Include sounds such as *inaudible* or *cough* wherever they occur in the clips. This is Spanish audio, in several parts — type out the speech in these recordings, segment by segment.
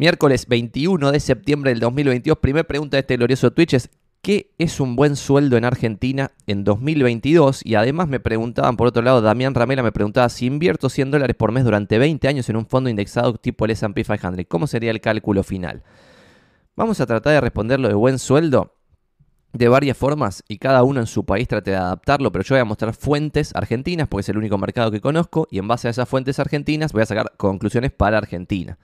Miércoles 21 de septiembre del 2022. Primer pregunta de este glorioso Twitch es: ¿Qué es un buen sueldo en Argentina en 2022? Y además me preguntaban, por otro lado, Damián Ramela me preguntaba: si invierto 100 dólares por mes durante 20 años en un fondo indexado tipo el SP 500, ¿cómo sería el cálculo final? Vamos a tratar de responderlo de buen sueldo de varias formas y cada uno en su país trate de adaptarlo, pero yo voy a mostrar fuentes argentinas porque es el único mercado que conozco y en base a esas fuentes argentinas voy a sacar conclusiones para Argentina.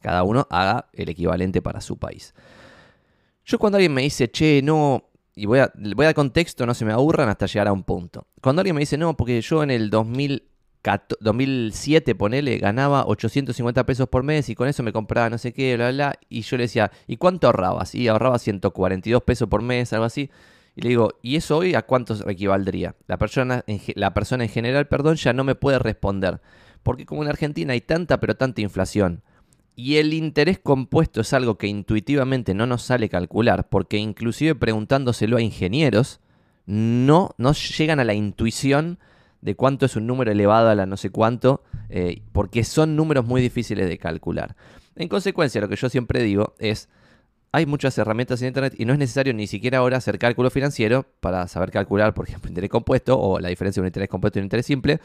Cada uno haga el equivalente para su país. Yo cuando alguien me dice, che, no, y voy a, voy a contexto, no se me aburran hasta llegar a un punto. Cuando alguien me dice, no, porque yo en el 2000 2007, ponele, ganaba 850 pesos por mes y con eso me compraba no sé qué, bla, bla, y yo le decía, ¿y cuánto ahorrabas? Y ahorraba 142 pesos por mes, algo así. Y le digo, ¿y eso hoy a cuánto equivaldría? La persona, en, la persona en general, perdón, ya no me puede responder. Porque como en Argentina hay tanta pero tanta inflación, y el interés compuesto es algo que intuitivamente no nos sale calcular, porque inclusive preguntándoselo a ingenieros, no, no llegan a la intuición de cuánto es un número elevado a la no sé cuánto, eh, porque son números muy difíciles de calcular. En consecuencia, lo que yo siempre digo es, hay muchas herramientas en Internet y no es necesario ni siquiera ahora hacer cálculo financiero para saber calcular, por ejemplo, interés compuesto o la diferencia de un interés compuesto y un interés simple,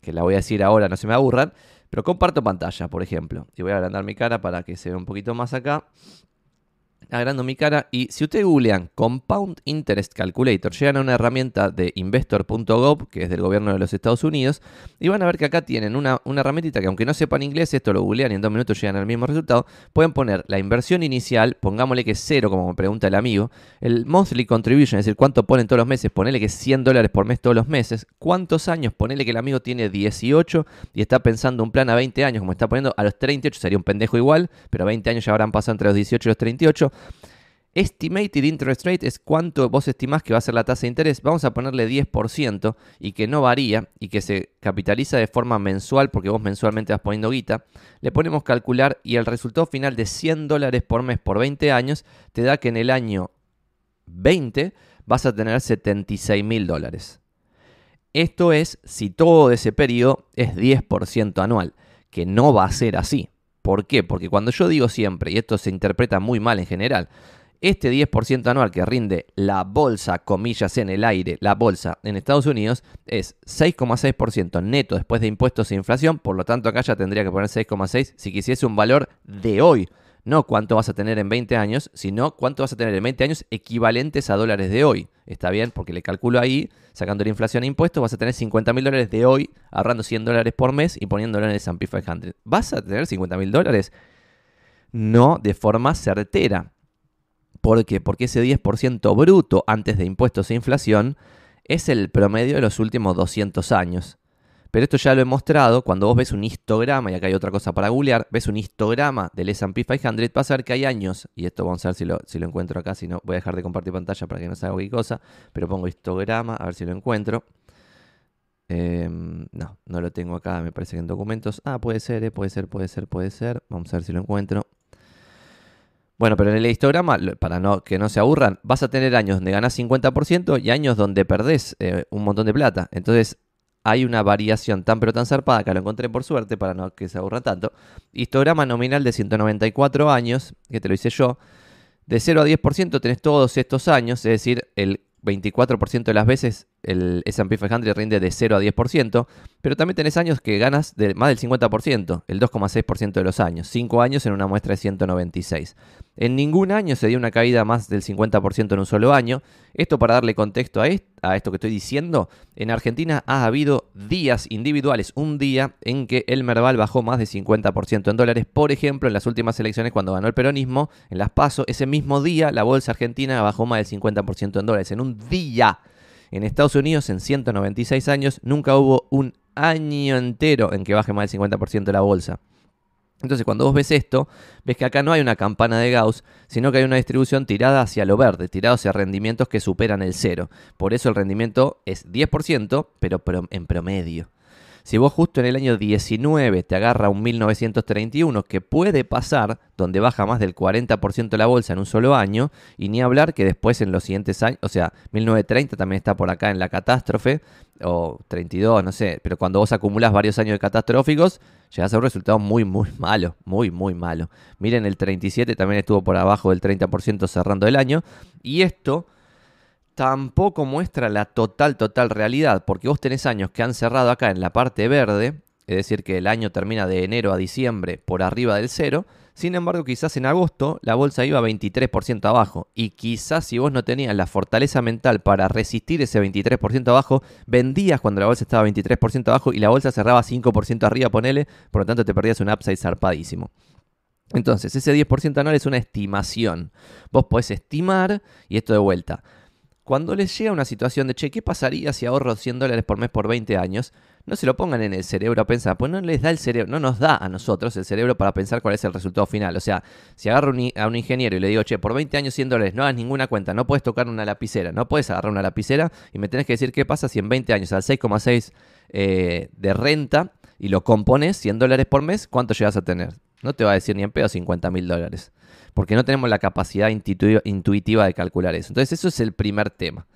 que la voy a decir ahora, no se me aburran, pero comparto pantalla, por ejemplo, y voy a agrandar mi cara para que se vea un poquito más acá agrando mi cara. Y si ustedes googlean Compound Interest Calculator, llegan a una herramienta de investor.gov, que es del gobierno de los Estados Unidos, y van a ver que acá tienen una, una herramientita que aunque no sepan inglés, esto lo googlean y en dos minutos llegan al mismo resultado, pueden poner la inversión inicial, pongámosle que es cero, como me pregunta el amigo, el monthly contribution, es decir, cuánto ponen todos los meses, ponele que es 100 dólares por mes todos los meses, cuántos años, ponele que el amigo tiene 18 y está pensando un plan a 20 años, como está poniendo a los 38, sería un pendejo igual, pero 20 años ya habrán pasado entre los 18 y los 38. Estimated interest rate es cuánto vos estimás que va a ser la tasa de interés. Vamos a ponerle 10% y que no varía y que se capitaliza de forma mensual porque vos mensualmente vas poniendo guita. Le ponemos calcular y el resultado final de 100 dólares por mes por 20 años te da que en el año 20 vas a tener 76 mil dólares. Esto es si todo ese periodo es 10% anual, que no va a ser así. ¿Por qué? Porque cuando yo digo siempre, y esto se interpreta muy mal en general, este 10% anual que rinde la bolsa, comillas en el aire, la bolsa en Estados Unidos, es 6,6% neto después de impuestos e inflación. Por lo tanto, acá ya tendría que poner 6,6 si quisiese un valor de hoy. No cuánto vas a tener en 20 años, sino cuánto vas a tener en 20 años equivalentes a dólares de hoy. Está bien, porque le calculo ahí, sacando la inflación e impuestos, vas a tener 50 mil dólares de hoy, ahorrando 100 dólares por mes y poniéndolo en el S&P 500. ¿Vas a tener 50 mil dólares? No de forma certera. ¿Por qué? Porque ese 10% bruto antes de impuestos e inflación es el promedio de los últimos 200 años. Pero esto ya lo he mostrado, cuando vos ves un histograma, y acá hay otra cosa para googlear, ves un histograma del S&P 500, vas a que hay años, y esto vamos a ver si lo, si lo encuentro acá, si no voy a dejar de compartir pantalla para que no se haga cualquier cosa, pero pongo histograma, a ver si lo encuentro. Em, no, no lo tengo acá, me parece que en documentos. Ah, puede ser, eh, puede ser, puede ser, puede ser. Vamos a ver si lo encuentro. Bueno, pero en el histograma, para no, que no se aburran, vas a tener años donde ganas 50% y años donde perdés eh, un montón de plata. Entonces hay una variación tan pero tan zarpada que lo encontré por suerte para no que se aburran tanto. Histograma nominal de 194 años, que te lo hice yo. De 0 a 10% tenés todos estos años, es decir, el 24% de las veces el S&P 500 rinde de 0 a 10%, pero también tenés años que ganas de más del 50%, el 2,6% de los años, 5 años en una muestra de 196. En ningún año se dio una caída más del 50% en un solo año. Esto para darle contexto a, esto que estoy diciendo, en Argentina ha habido días individuales, un día en que el Merval bajó más de 50% en dólares. Por ejemplo, en las últimas elecciones cuando ganó el peronismo, en las PASO, ese mismo día la bolsa argentina bajó más del 50% en dólares, en un día. En Estados Unidos, en 196 años, nunca hubo un año entero en que baje más del 50% la bolsa. Entonces, cuando vos ves esto, ves que acá no hay una campana de Gauss, sino que hay una distribución tirada hacia lo verde, tirada hacia rendimientos que superan el cero. Por eso el rendimiento es 10%, pero en promedio. Si vos justo en el año 19 te agarra un 1931, que puede pasar, donde baja más del 40% la bolsa en un solo año, y ni hablar que después en los siguientes años, o sea, 1930 también está por acá en la catástrofe, o 32, no sé, pero cuando vos acumulás varios años de catastróficos, llegas a un resultado muy, muy malo, muy, muy malo. Miren, el 37 también estuvo por abajo del 30% cerrando el año, y esto tampoco muestra la total, total realidad, porque vos tenés años que han cerrado acá en la parte verde, es decir, que el año termina de enero a diciembre por arriba del cero, sin embargo, quizás en agosto la bolsa iba 23% abajo. Y quizás si vos no tenías la fortaleza mental para resistir ese 23% abajo, vendías cuando la bolsa estaba 23% abajo y la bolsa cerraba 5% arriba, ponele. Por lo tanto, te perdías un upside zarpadísimo. Entonces, ese 10% anual es una estimación. Vos podés estimar, y esto de vuelta, cuando les llega una situación de, che, ¿qué pasaría si ahorro 100 dólares por mes por 20 años? No se lo pongan en el cerebro a pensar, pues no les da el cerebro, no nos da a nosotros el cerebro para pensar cuál es el resultado final. O sea, si agarro a un ingeniero y le digo, che, por 20 años 100 dólares, no hagas ninguna cuenta, no puedes tocar una lapicera, no puedes agarrar una lapicera y me tenés que decir qué pasa si en 20 años al 6,6 eh, de renta y lo compones 100 dólares por mes, ¿cuánto llegas a tener? No te va a decir ni en pedo 50 mil dólares porque no tenemos la capacidad intuitiva de calcular eso. Entonces eso es el primer tema.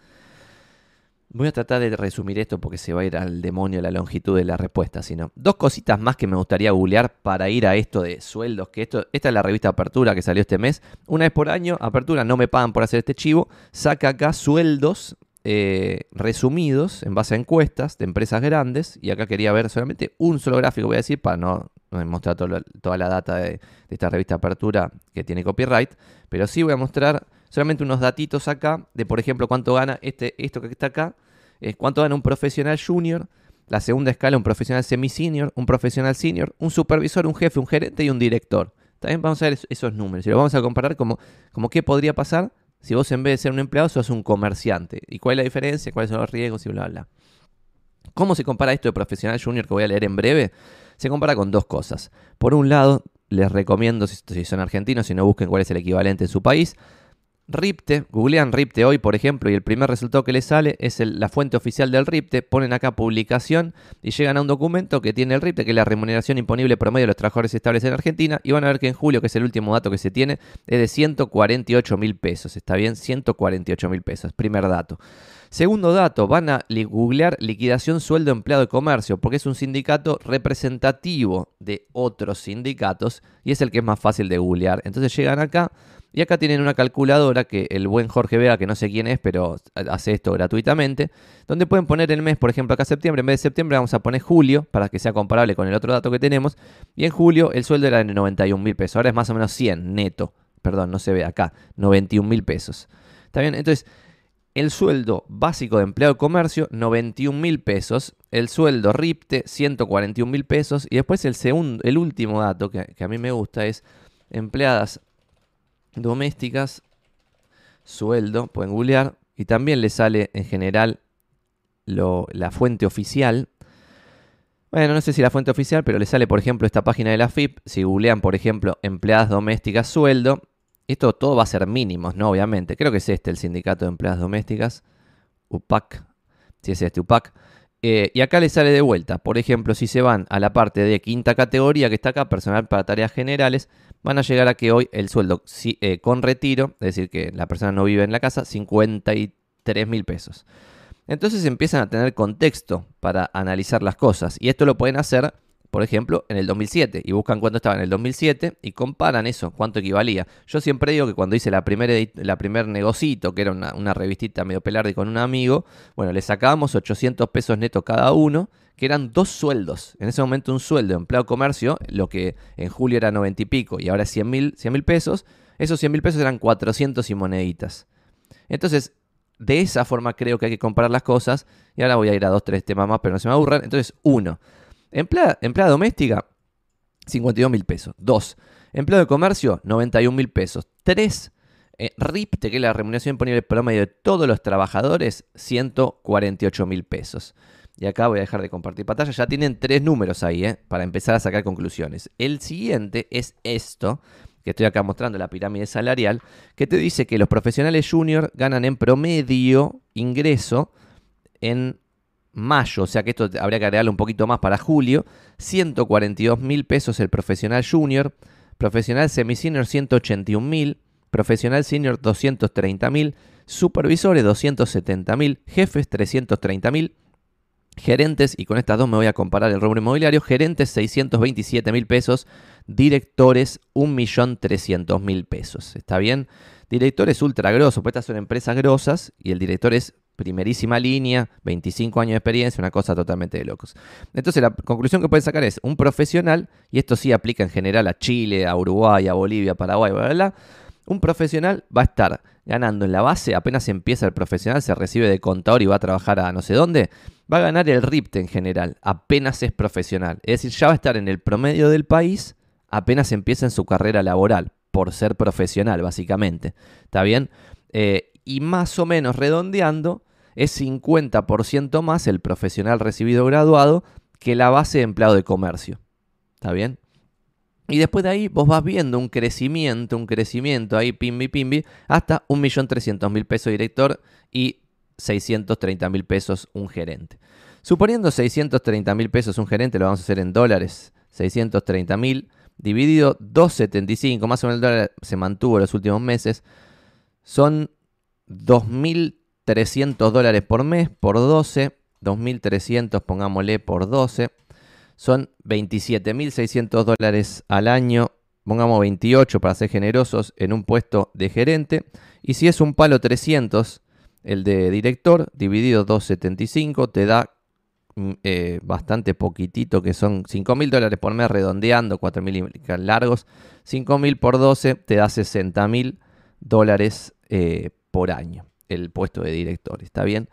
Voy a tratar de resumir esto porque se va a ir al demonio la longitud de la respuesta. Sino dos cositas más que me gustaría googlear para ir a esto de sueldos. Que esto, esta es la revista Apertura que salió este mes. Una vez por año, Apertura, no me pagan por hacer este chivo. Saca acá sueldos eh, resumidos en base a encuestas de empresas grandes. Y acá quería ver solamente un solo gráfico, voy a decir, para no no voy a mostrar toda la data de, esta revista Apertura que tiene copyright, pero sí voy a mostrar solamente unos datitos acá de, por ejemplo, cuánto gana este, esto que está acá, es cuánto gana un profesional junior, la segunda escala un profesional semi-senior, un profesional senior, un supervisor, un jefe, un gerente y un director. También vamos a ver esos números y lo vamos a comparar como, como qué podría pasar si vos en vez de ser un empleado sos un comerciante. ¿Y cuál es la diferencia? ¿Cuáles son los riesgos? Y bla, bla. ¿Cómo se compara esto de profesional junior que voy a leer en breve? Se compara con dos cosas. Por un lado, les recomiendo, si son argentinos, si no busquen cuál es el equivalente en su país, RIPTE, googlean RIPTE hoy, por ejemplo, y el primer resultado que les sale es la fuente oficial del RIPTE, ponen acá publicación y llegan a un documento que tiene el RIPTE, que es la remuneración imponible promedio de los trabajadores estables en Argentina, y van a ver que en julio, que es el último dato que se tiene, es de 148 mil pesos, ¿está bien? 148 mil pesos, primer dato. Segundo dato, van a googlear liquidación sueldo empleado de comercio, porque es un sindicato representativo de otros sindicatos y es el que es más fácil de googlear. Entonces llegan acá y acá tienen una calculadora que el buen Jorge Vega, que no sé quién es, pero hace esto gratuitamente, donde pueden poner el mes, por ejemplo, acá septiembre, en vez de septiembre vamos a poner julio, para que sea comparable con el otro dato que tenemos, y en julio el sueldo era de 91 mil pesos, ahora es más o menos 100 neto, perdón, no se ve acá, 91 mil pesos. ¿Está bien? Entonces, el sueldo básico de empleado de comercio, 91 mil pesos. El sueldo RIPTE, 141 mil pesos. Y después el, segundo, el último dato que, a mí me gusta es empleadas domésticas, sueldo, pueden googlear. Y también le sale en general la fuente oficial. Bueno, no sé si la fuente oficial, pero le sale, por ejemplo, esta página de la FIP. Si googlean, por ejemplo, empleadas domésticas, sueldo, esto todo va a ser mínimos, ¿no? Obviamente. Creo que es este el Sindicato de Empleadas Domésticas. UPAC. Si es este, UPAC. Eh, y acá les sale de vuelta. Por ejemplo, si se van a la parte de quinta categoría que está acá, personal para tareas generales, van a llegar a que hoy el sueldo eh, con retiro, es decir, que la persona no vive en la casa, 53 mil pesos. Entonces empiezan a tener contexto para analizar las cosas. Y esto lo pueden hacer por ejemplo, en el 2007 y buscan cuánto estaba en el 2007 y comparan eso, cuánto equivalía. Yo siempre digo que cuando hice la primera la primer negocito, que era una, revistita medio pelarde con un amigo, bueno, le sacábamos 800 pesos netos cada uno, que eran dos sueldos. En ese momento un sueldo de empleado comercio, lo que en julio era 90 y pico y ahora es 100 mil pesos, esos 100 mil pesos eran 400 y moneditas. Entonces, de esa forma creo que hay que comparar las cosas. Y ahora voy a ir a dos, tres temas más, pero no se me aburran. Entonces, uno, Empleada, doméstica, 52 mil pesos. Dos, Empleo de comercio, 91 mil pesos. Tres, eh, RIPTE, que es la remuneración imponible promedio de todos los trabajadores, 148 mil pesos. Y acá voy a dejar de compartir pantalla. Ya tienen tres números ahí, eh, para empezar a sacar conclusiones. El siguiente es esto, que estoy acá mostrando la pirámide salarial, que te dice que los profesionales junior ganan en promedio ingreso en mayo, o sea que esto habría que agregarle un poquito más para julio, 142 mil pesos el profesional junior, profesional semi-senior 181 mil, profesional senior 230 mil, supervisores 270 mil, jefes 330 mil, gerentes, y con estas dos me voy a comparar el rubro inmobiliario, gerentes 627 mil pesos, directores 1.300.000 pesos, ¿está bien? Directores ultra grosos, pues estas son empresas grosas y el director es primerísima línea, 25 años de experiencia, una cosa totalmente de locos. Entonces la conclusión que pueden sacar es un profesional, y esto sí aplica en general a Chile, a Uruguay, a Bolivia, Paraguay, bla, bla, bla, un profesional va a estar ganando en la base, apenas empieza el profesional, se recibe de contador y va a trabajar a no sé dónde, va a ganar el RIPTE en general, apenas es profesional. Es decir, ya va a estar en el promedio del país apenas empieza en su carrera laboral, por ser profesional, básicamente. ¿Está bien? Eh, y más o menos redondeando, es 50% más el profesional recibido graduado que la base de empleado de comercio. ¿Está bien? Y después de ahí vos vas viendo un crecimiento, un crecimiento ahí, pimbi, pimbi, hasta 1.300.000 pesos director y 630.000 pesos un gerente. Suponiendo 630.000 pesos un gerente, lo vamos a hacer en dólares. 630.000 dividido 2.75, más o menos el dólar se mantuvo los últimos meses. Son 2.300 dólares por mes por 12. 2.300, pongámosle por 12 son 27.600 dólares al año, pongamos 28 para ser generosos, en un puesto de gerente. Y si es un palo 300, el de director, dividido 2.75, te da mm, eh, bastante poquitito, que son 5.000 dólares por mes, redondeando, 4.000 largos. 5.000 por 12 te da 60.000 dólares eh, por año, el puesto de director, ¿está bien?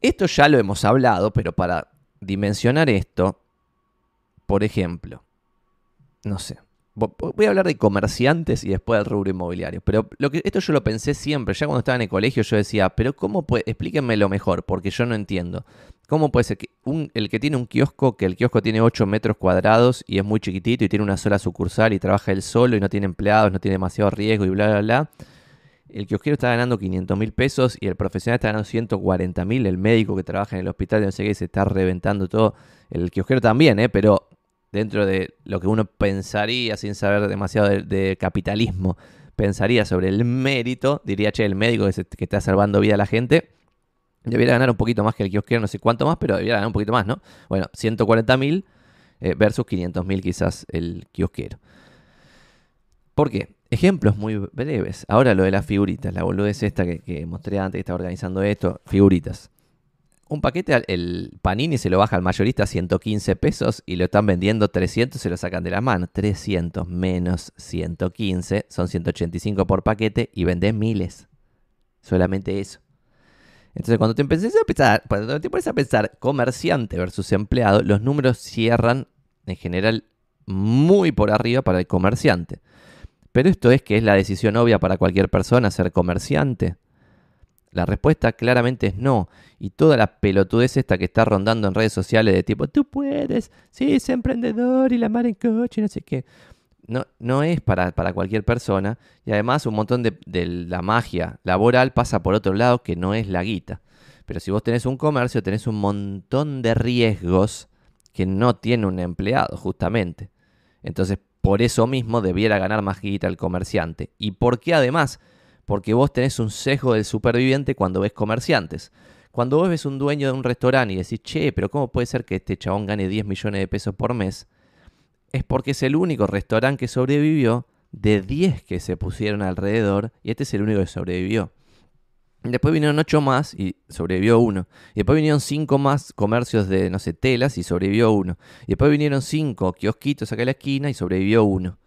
Esto ya lo hemos hablado, pero para dimensionar esto, por ejemplo, no sé, voy a hablar de comerciantes y después del rubro inmobiliario, pero lo que, esto yo lo pensé siempre, ya cuando estaba en el colegio yo decía, pero ¿cómo puede? Explíquenme mejor, porque yo no entiendo. ¿Cómo puede ser que un, el que tiene un kiosco, que el kiosco tiene 8 metros cuadrados y es muy chiquitito y tiene una sola sucursal y trabaja él solo y no tiene empleados, no tiene demasiado riesgo y bla, bla, bla? El kiosquero está ganando 500 mil pesos y el profesional está ganando 140 mil, el médico que trabaja en el hospital de no sé qué se está reventando todo, el kiosquero también, ¿eh? pero dentro de lo que uno pensaría sin saber demasiado de, capitalismo, pensaría sobre el mérito, diría, che, el médico que, está salvando vida a la gente, debería ganar un poquito más que el kiosquero, no sé cuánto más, pero debería ganar un poquito más, ¿no? Bueno, 140 mil eh, versus 500 mil quizás el kiosquero. ¿Por qué? Ejemplos muy breves. Ahora lo de las figuritas, la boludez esta que, mostré antes que estaba organizando esto, figuritas. Un paquete, el Panini se lo baja al mayorista a 115 pesos y lo están vendiendo 300, se lo sacan de la mano. 300 menos 115 son 185 por paquete y vendés miles. Solamente eso. Entonces, cuando te empecé a pensar, cuando te pones a pensar comerciante versus empleado, los números cierran en general muy por arriba para el comerciante. Pero esto es que es la decisión obvia para cualquier persona ser comerciante. La respuesta claramente es no. Y toda la pelotudez esta que está rondando en redes sociales de tipo, tú puedes, sí, es emprendedor y la mar en coche, no sé qué. No, no es para, para cualquier persona. Y además un montón de, de la magia laboral pasa por otro lado que no es la guita. Pero si vos tenés un comercio, tenés un montón de riesgos que no tiene un empleado, justamente. Entonces, por eso mismo debiera ganar más guita el comerciante. ¿Y por qué además? Porque vos tenés un sesgo del superviviente cuando ves comerciantes. Cuando vos ves un dueño de un restaurante y decís, che, pero ¿cómo puede ser que este chabón gane 10 millones de pesos por mes? Es porque es el único restaurante que sobrevivió de 10 que se pusieron alrededor y este es el único que sobrevivió. Después vinieron ocho más y sobrevivió uno. Y después vinieron cinco más comercios de, no sé, telas y sobrevivió uno. Y después vinieron cinco kiosquitos acá en la esquina y sobrevivió uno.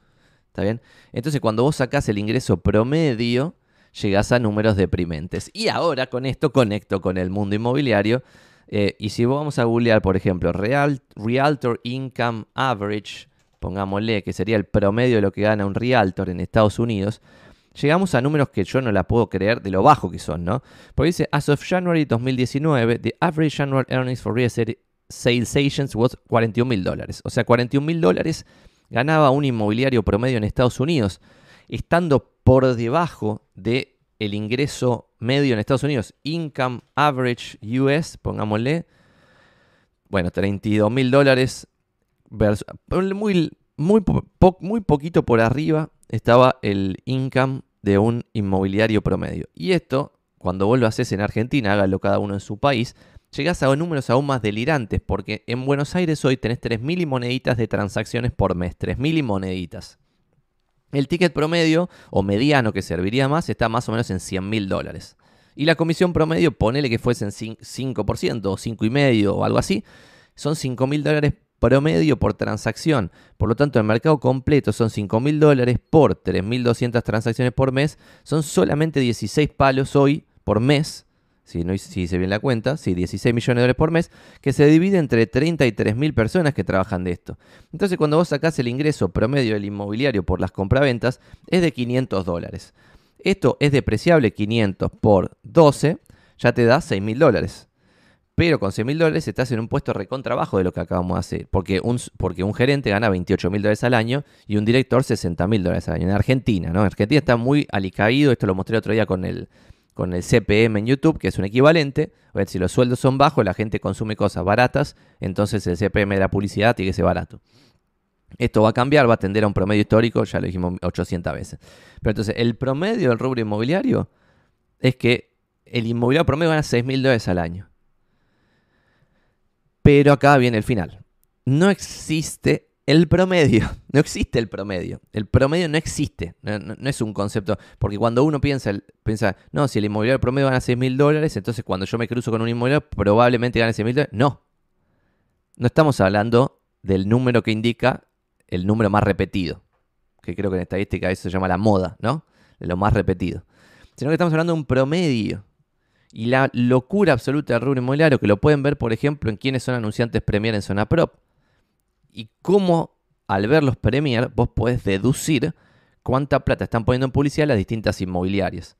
¿Está bien? Entonces cuando vos sacás el ingreso promedio, llegás a números deprimentes. Y ahora con esto conecto con el mundo inmobiliario. Eh, y si vamos a googlear, por ejemplo, Real, Realtor Income Average, pongámosle que sería el promedio de lo que gana un Realtor en Estados Unidos, llegamos a números que yo no la puedo creer de lo bajo que son, ¿no? Porque dice, as of January 2019, the average annual earnings for real estate sales agents was 41 mil dólares. O sea, 41 mil dólares ganaba un inmobiliario promedio en Estados Unidos, estando por debajo de el ingreso medio en Estados Unidos, income average US, pongámosle, bueno, 32 mil dólares, muy, muy, muy poquito por arriba estaba el income de un inmobiliario promedio. Y esto, cuando vos lo haces en Argentina, hágalo cada uno en su país, llegás a números aún más delirantes, porque en Buenos Aires hoy tenés 3.000 y moneditas de transacciones por mes, 3.000 y moneditas. El ticket promedio o mediano que serviría más está más o menos en 100 mil dólares. Y la comisión promedio, ponele que fuesen 5% o 5,5% o algo así, son 5 mil dólares promedio por transacción. Por lo tanto, el mercado completo son 5 mil dólares por 3.200 transacciones por mes. Son solamente 16 palos hoy por mes si, no, hice bien la cuenta, sí, 16 millones de dólares por mes, que se divide entre 33 mil personas que trabajan de esto. Entonces, cuando vos sacás el ingreso promedio del inmobiliario por las compraventas, es de 500 dólares. Esto es depreciable, 500 por 12, ya te da 6 mil dólares. Pero con 6 mil dólares estás en un puesto recontrabajo de lo que acabamos de hacer. Porque un, porque un gerente gana 28 mil dólares al año y un director 60 mil dólares al año. En Argentina, ¿no? Argentina está muy alicaído. Esto lo mostré otro día con el, con el CPM en YouTube, que es un equivalente. A ver, si los sueldos son bajos, la gente consume cosas baratas, entonces el CPM de la publicidad tiene que ser barato. Esto va a cambiar, va a tender a un promedio histórico, ya lo dijimos 800 veces. Pero entonces, el promedio del rubro inmobiliario es que el inmobiliario promedio gana 6 mil dólares al año. Pero acá viene el final. No existe el promedio, *laughs* no existe el promedio. El promedio no existe, no, es un concepto. Porque cuando uno piensa, piensa, no, si el inmobiliario promedio gana 6 mil dólares, entonces cuando yo me cruzo con un inmobiliario probablemente gane 6 mil dólares. No. No estamos hablando del número que indica el número más repetido. Que creo que en estadística eso se llama la moda, ¿no? Lo más repetido. Sino que estamos hablando de un promedio. Y la locura absoluta del rubro inmobiliario, que lo pueden ver, por ejemplo, en quienes son anunciantes Premier en zona prop y cómo al verlos Premier vos podés deducir cuánta plata están poniendo en publicidad las distintas inmobiliarias.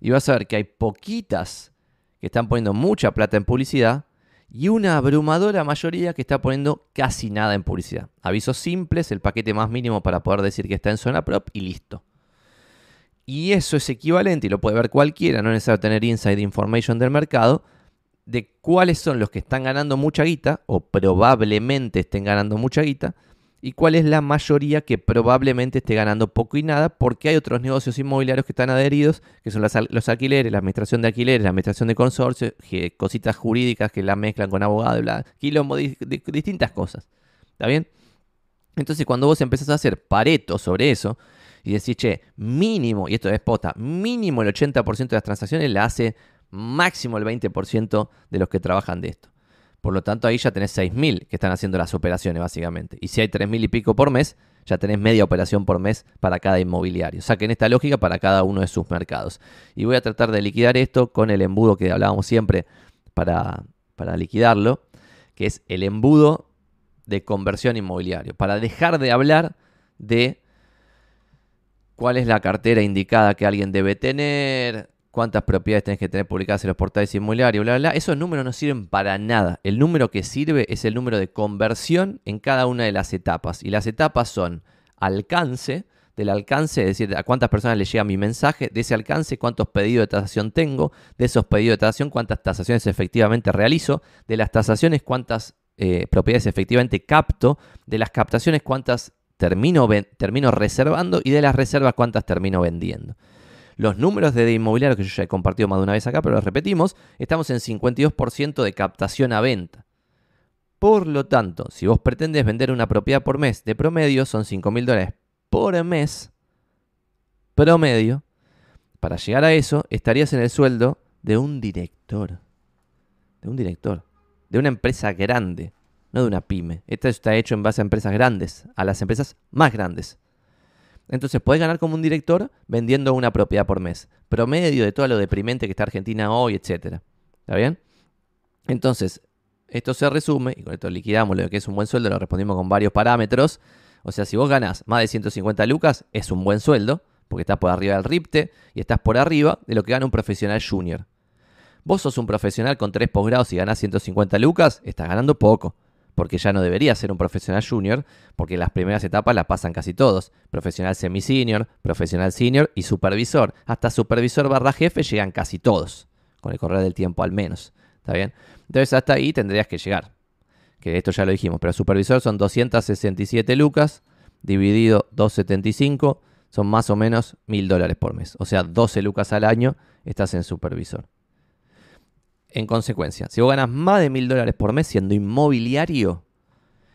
Y vas a ver que hay poquitas que están poniendo mucha plata en publicidad y una abrumadora mayoría que está poniendo casi nada en publicidad. Avisos simples, el paquete más mínimo para poder decir que está en zona prop y listo. Y eso es equivalente, y lo puede ver cualquiera, no es necesario tener inside information del mercado, de cuáles son los que están ganando mucha guita o probablemente estén ganando mucha guita y cuál es la mayoría que probablemente esté ganando poco y nada porque hay otros negocios inmobiliarios que están adheridos, que son los alquileres, la administración de alquileres, la administración de consorcios, cositas jurídicas que la mezclan con abogados, bla, quilombo, distintas cosas. ¿Está bien? Entonces cuando vos empezás a hacer pareto sobre eso y decís, che, mínimo, y esto es pota, mínimo el 80% de las transacciones la hace máximo el 20% de los que trabajan de esto. Por lo tanto, ahí ya tenés 6.000 que están haciendo las operaciones, básicamente. Y si hay 3.000 y pico por mes, ya tenés media operación por mes para cada inmobiliario. Saquen esta lógica para cada uno de sus mercados. Y voy a tratar de liquidar esto con el embudo que hablábamos siempre para, para liquidarlo, que es el embudo de conversión inmobiliario. Para dejar de hablar de cuál es la cartera indicada que alguien debe tener, cuántas propiedades tenés que tener publicadas en los portales inmobiliarios, bla, bla, bla. Esos números no sirven para nada. El número que sirve es el número de conversión en cada una de las etapas. Y las etapas son alcance, del alcance, es decir, a cuántas personas le llega mi mensaje, de ese alcance, cuántos pedidos de tasación tengo, de esos pedidos de tasación, cuántas tasaciones efectivamente realizo, de las tasaciones, cuántas eh, propiedades efectivamente capto, de las captaciones, cuántas termino, termino reservando y de las reservas, cuántas termino vendiendo. Los números de inmobiliario que yo ya he compartido más de una vez acá, pero los repetimos, estamos en 52% de captación a venta. Por lo tanto, si vos pretendes vender una propiedad por mes de promedio, son 5 mil dólares por mes promedio. Para llegar a eso, estarías en el sueldo de un director. De un director. De una empresa grande, no de una pyme. Esto está hecho en base a empresas grandes, a las empresas más grandes. Entonces puedes ganar como un director vendiendo una propiedad por mes. Promedio de todo lo deprimente que está Argentina hoy, etc. ¿Está bien? Entonces, esto se resume, y con esto liquidamos lo que es un buen sueldo, lo respondimos con varios parámetros. O sea, si vos ganás más de 150 lucas, es un buen sueldo, porque estás por arriba del RIPTE y estás por arriba de lo que gana un profesional junior. Vos sos un profesional con tres posgrados y ganás 150 lucas, estás ganando poco. Porque ya no debería ser un profesional junior, porque las primeras etapas las pasan casi todos. Profesional semi-senior, profesional senior y supervisor. Hasta supervisor barra jefe llegan casi todos, con el correr del tiempo al menos. ¿Está bien? Entonces hasta ahí tendrías que llegar. Que esto ya lo dijimos, pero supervisor son 267 lucas, dividido 275, son más o menos 1000 dólares por mes. O sea, 12 lucas al año estás en supervisor. En consecuencia, si vos ganas más de mil dólares por mes siendo inmobiliario,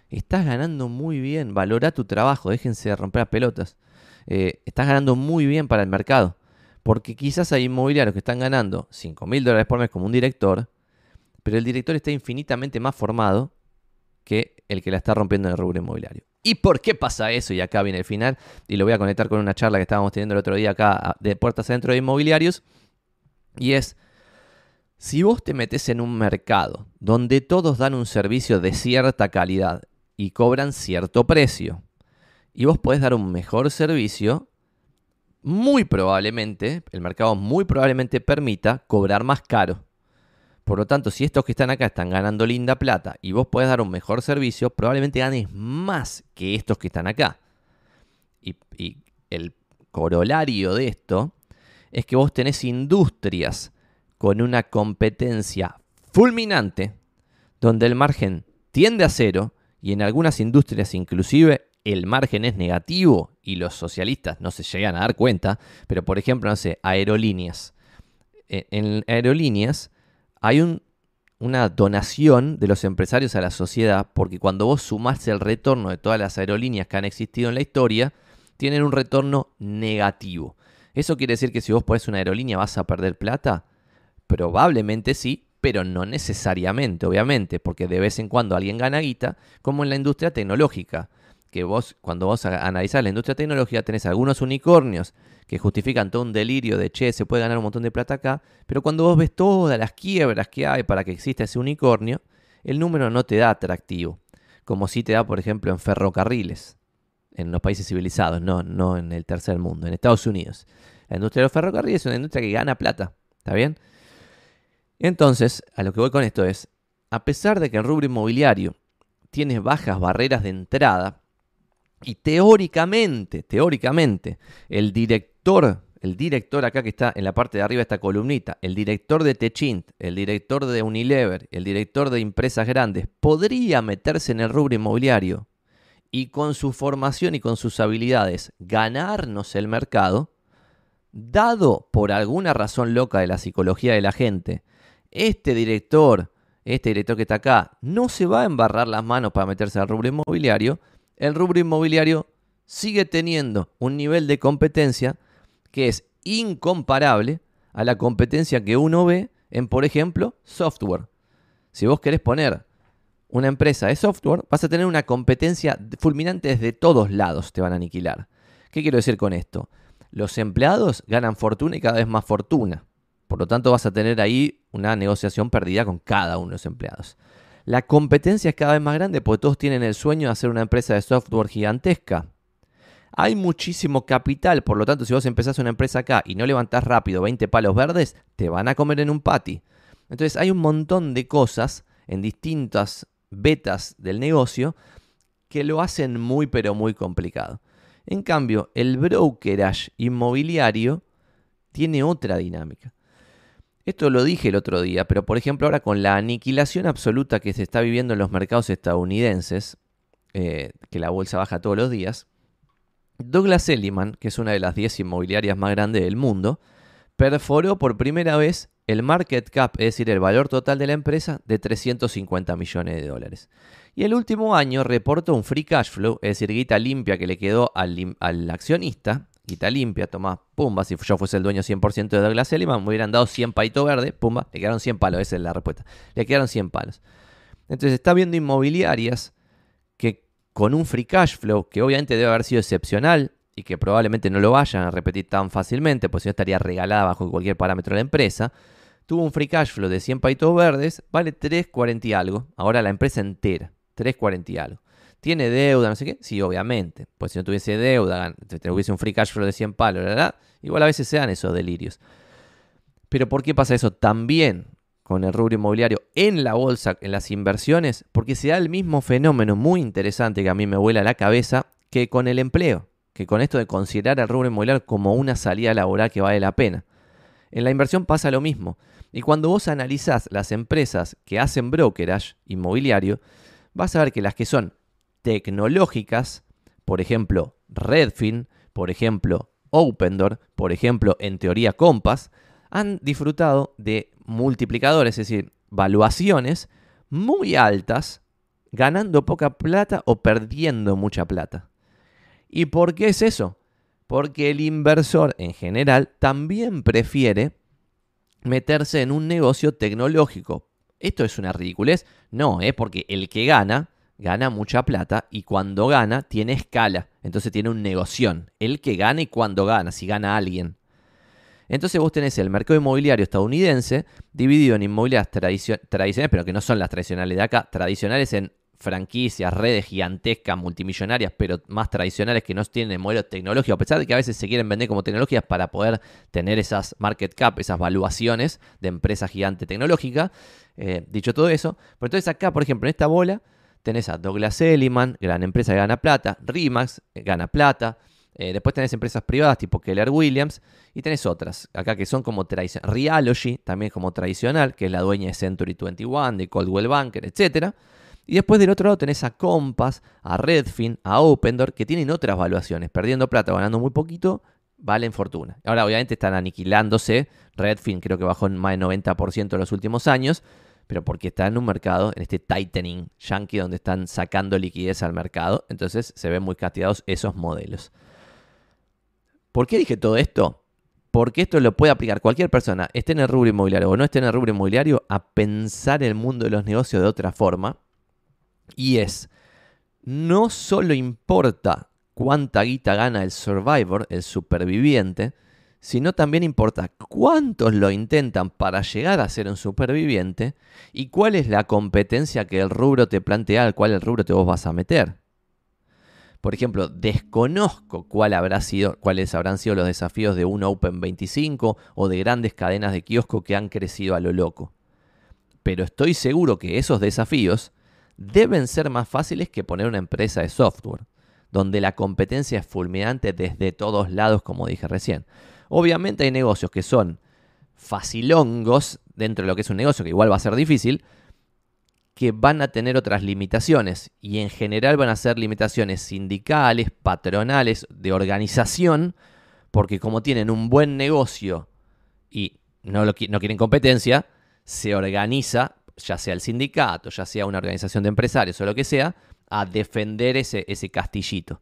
estás ganando muy bien. Valora tu trabajo, déjense de romper las pelotas. Eh, estás ganando muy bien para el mercado. Porque quizás hay inmobiliarios que están ganando 5 mil dólares por mes como un director, pero el director está infinitamente más formado que el que la está rompiendo en el rubro inmobiliario. ¿Y por qué pasa eso? Y acá viene el final, y lo voy a conectar con una charla que estábamos teniendo el otro día acá de puertas adentro de inmobiliarios, y es si vos te metes en un mercado donde todos dan un servicio de cierta calidad y cobran cierto precio, y vos podés dar un mejor servicio, muy probablemente, el mercado muy probablemente permita cobrar más caro. Por lo tanto, si estos que están acá están ganando linda plata y vos podés dar un mejor servicio, probablemente ganes más que estos que están acá. Y, y el corolario de esto es que vos tenés industrias con una competencia fulminante, donde el margen tiende a cero y en algunas industrias inclusive el margen es negativo y los socialistas no se llegan a dar cuenta, pero por ejemplo, no sé, aerolíneas. E, en aerolíneas hay una donación de los empresarios a la sociedad porque cuando vos sumás el retorno de todas las aerolíneas que han existido en la historia, tienen un retorno negativo. ¿Eso quiere decir que si vos pones una aerolínea vas a perder plata? Probablemente sí, pero no necesariamente, obviamente, porque de vez en cuando alguien gana guita, como en la industria tecnológica. Que vos, cuando vos analizás la industria tecnológica, tenés algunos unicornios que justifican todo un delirio de che, se puede ganar un montón de plata acá, pero cuando vos ves todas las quiebras que hay para que exista ese unicornio, el número no te da atractivo, como si te da, por ejemplo, en ferrocarriles, en los países civilizados, no, no en el tercer mundo, en Estados Unidos. La industria de los ferrocarriles es una industria que gana plata, ¿está bien? Entonces, a lo que voy con esto es, a pesar de que el rubro inmobiliario tiene bajas barreras de entrada, y teóricamente, teóricamente, el director, el director acá que está en la parte de arriba de esta columnita, el director de Techint, el director de Unilever, el director de empresas grandes, podría meterse en el rubro inmobiliario y con su formación y con sus habilidades ganarnos el mercado, dado por alguna razón loca de la psicología de la gente, este director, este director que está acá, no se va a embarrar las manos para meterse al rubro inmobiliario, el rubro inmobiliario sigue teniendo un nivel de competencia que es incomparable a la competencia que uno ve en, por ejemplo, software. Si vos querés poner una empresa de software, vas a tener una competencia fulminante desde todos lados, te van a aniquilar. ¿Qué quiero decir con esto? Los empleados ganan fortuna y cada vez más fortuna. Por lo tanto, vas a tener ahí una negociación perdida con cada uno de los empleados. La competencia es cada vez más grande porque todos tienen el sueño de hacer una empresa de software gigantesca. Hay muchísimo capital, por lo tanto, si vos empezás una empresa acá y no levantás rápido 20 palos verdes, te van a comer en un patty. Entonces, hay un montón de cosas en distintas betas del negocio que lo hacen muy, pero muy complicado. En cambio, el brokerage inmobiliario tiene otra dinámica. Esto lo dije el otro día, pero por ejemplo ahora con la aniquilación absoluta que se está viviendo en los mercados estadounidenses, eh, que la bolsa baja todos los días, Douglas Elliman, que es una de las 10 inmobiliarias más grandes del mundo, perforó por primera vez el market cap, es decir, el valor total de la empresa, de 350 millones de dólares. Y el último año reportó un free cash flow, es decir, guita limpia que le quedó al, al accionista, quita limpia, toma, pumba, si yo fuese el dueño 100% de Douglas Elliman, me hubieran dado 100 paitos verde, pumba, le quedaron 100 palos, esa es la respuesta. Le quedaron 100 palos. Entonces está viendo inmobiliarias que con un free cash flow, que obviamente debe haber sido excepcional y que probablemente no lo vayan a repetir tan fácilmente, pues si no estaría regalada bajo cualquier parámetro de la empresa, tuvo un free cash flow de 100 paitos verdes, vale 3.40 y algo, ahora la empresa entera, 3.40 y algo. ¿Tiene deuda? No sé qué. Sí, obviamente. Pues si no tuviese deuda, tuviese un free cash flow de 100 palos, ¿verdad? Igual a veces se dan esos delirios. Pero ¿por qué pasa eso? También con el rubro inmobiliario en la bolsa, en las inversiones, porque se da el mismo fenómeno muy interesante que a mí me vuela la cabeza que con el empleo, que con esto de considerar al rubro inmobiliario como una salida laboral que vale la pena. En la inversión pasa lo mismo. Y cuando vos analizás las empresas que hacen brokerage inmobiliario, vas a ver que las que son tecnológicas, por ejemplo, Redfin, por ejemplo, Opendoor, por ejemplo, en teoría Compass, han disfrutado de multiplicadores, es decir, valuaciones muy altas, ganando poca plata o perdiendo mucha plata. ¿Y por qué es eso? Porque el inversor en general también prefiere meterse en un negocio tecnológico. ¿Esto es una ridiculez? No, es porque el que gana, gana mucha plata y cuando gana tiene escala. Entonces tiene un negoción. El que gana y cuando gana, si gana alguien. Entonces vos tenés el mercado inmobiliario estadounidense dividido en inmobiliarias tradicionales, pero que no son las tradicionales de acá, tradicionales en franquicias, redes gigantescas, multimillonarias, pero más tradicionales que no tienen modelo tecnológico, a pesar de que a veces se quieren vender como tecnologías para poder tener esas market cap, esas valuaciones de empresa gigante tecnológica. Eh, dicho todo eso, pero entonces acá, por ejemplo, en esta bola tenés a Douglas Elliman, gran empresa que gana plata, Rimax eh, gana plata, eh, después tenés empresas privadas tipo Keller Williams y tenés otras acá que son como tradicionales. Realogy también como tradicional, que es la dueña de Century 21, de Coldwell Banker, etc. Y después del otro lado tenés a Compass, a Redfin, a Opendoor, que tienen otras valuaciones. Perdiendo plata, ganando muy poquito, valen fortuna. Ahora obviamente están aniquilándose. Redfin creo que bajó en más del 90% en los últimos años pero porque está en un mercado, en este tightening yankee, donde están sacando liquidez al mercado, entonces se ven muy castigados esos modelos. ¿Por qué dije todo esto? Porque esto lo puede aplicar cualquier persona, esté en el rubro inmobiliario o no esté en el rubro inmobiliario, a pensar el mundo de los negocios de otra forma. Y es, no solo importa cuánta guita gana el survivor, el superviviente, sino también importa cuántos lo intentan para llegar a ser un superviviente y cuál es la competencia que el rubro te plantea, al cual el rubro te vos vas a meter. Por ejemplo, desconozco cuáles habrán sido los desafíos de un Open 25 o de grandes cadenas de kiosco que han crecido a lo loco. Pero estoy seguro que esos desafíos deben ser más fáciles que poner una empresa de software, donde la competencia es fulminante desde todos lados, como dije recién. Obviamente hay negocios que son facilongos dentro de lo que es un negocio, que igual va a ser difícil, que van a tener otras limitaciones y en general van a ser limitaciones sindicales, patronales, de organización, porque como tienen un buen negocio y no, quieren competencia, se organiza, ya sea el sindicato, ya sea una organización de empresarios o lo que sea, a defender ese castillito.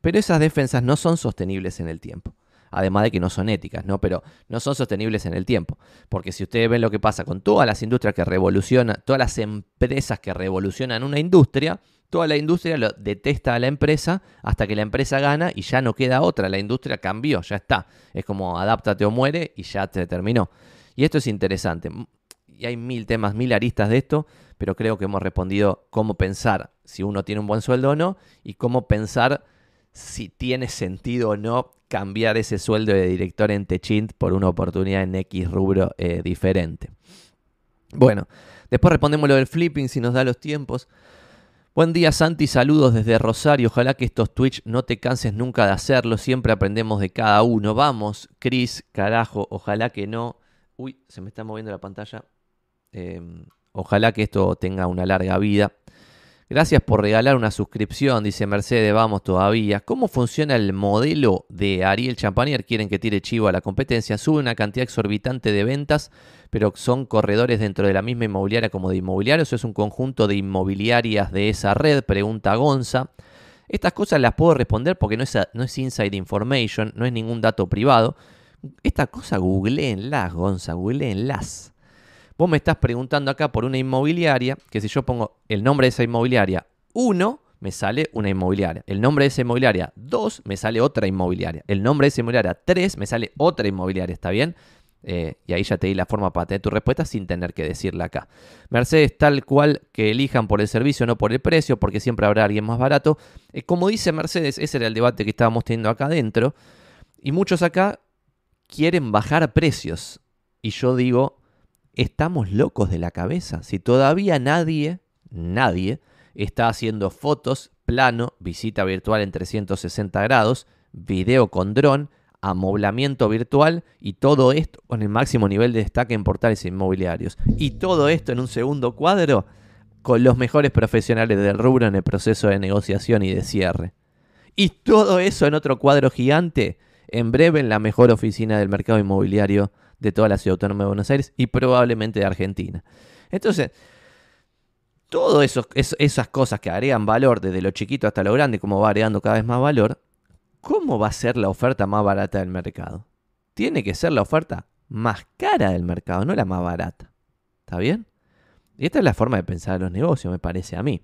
Pero esas defensas no son sostenibles en el tiempo además de que no son éticas, ¿no? Pero no son sostenibles en el tiempo. Porque si ustedes ven lo que pasa con todas las industrias que revolucionan, todas las empresas que revolucionan una industria, toda la industria lo detesta a la empresa hasta que la empresa gana y ya no queda otra. La industria cambió, ya está. Es como adáptate o muere y ya te terminó. Y esto es interesante. Y hay mil temas, mil aristas de esto, pero creo que hemos respondido cómo pensar si uno tiene un buen sueldo o no y cómo pensar si tiene sentido o no cambiar ese sueldo de director en Techint por una oportunidad en X rubro eh, diferente. Bueno, después respondemos lo del flipping si nos da los tiempos. Buen día Santi, saludos desde Rosario. Ojalá que estos Twitch no te canses nunca de hacerlo. Siempre aprendemos de cada uno. Vamos, Chris, carajo, ojalá que no. Uy, se me está moviendo la pantalla. Em, ojalá que esto tenga una larga vida. Gracias por regalar una suscripción, dice Mercedes, vamos todavía. ¿Cómo funciona el modelo de Ariel Champagner? Quieren que tire chivo a la competencia. Sube una cantidad exorbitante de ventas, pero son corredores dentro de la misma inmobiliaria como de inmobiliarios. ¿O es un conjunto de inmobiliarias de esa red? Pregunta Gonza. Estas cosas las puedo responder porque no es, no es inside information, no es ningún dato privado. Esta cosa googleenlas, Gonza, googleenlas. Vos me estás preguntando acá por una inmobiliaria, que si yo pongo el nombre de esa inmobiliaria 1, me sale una inmobiliaria. El nombre de esa inmobiliaria 2, me sale otra inmobiliaria. El nombre de esa inmobiliaria 3, me sale otra inmobiliaria, ¿está bien? Eh, y ahí ya te di la forma para tener tu respuesta sin tener que decirla acá. Mercedes, tal cual que elijan por el servicio, no por el precio, porque siempre habrá alguien más barato. Eh, como dice Mercedes, ese era el debate que estábamos teniendo acá adentro. Y muchos acá quieren bajar precios. Y yo digo, estamos locos de la cabeza. Si todavía nadie, nadie, está haciendo fotos, plano, visita virtual en 360 grados, video con dron, amoblamiento virtual y todo esto con el máximo nivel de destaque en portales inmobiliarios. Y todo esto en un segundo cuadro con los mejores profesionales del rubro en el proceso de negociación y de cierre. Y todo eso en otro cuadro gigante, en breve en la mejor oficina del mercado inmobiliario de toda la ciudad autónoma de Buenos Aires y probablemente de Argentina. Entonces, todas esas cosas que agregan valor desde lo chiquito hasta lo grande, como va agregando cada vez más valor, ¿cómo va a ser la oferta más barata del mercado? Tiene que ser la oferta más cara del mercado, no la más barata. ¿Está bien? Y esta es la forma de pensar los negocios, me parece a mí.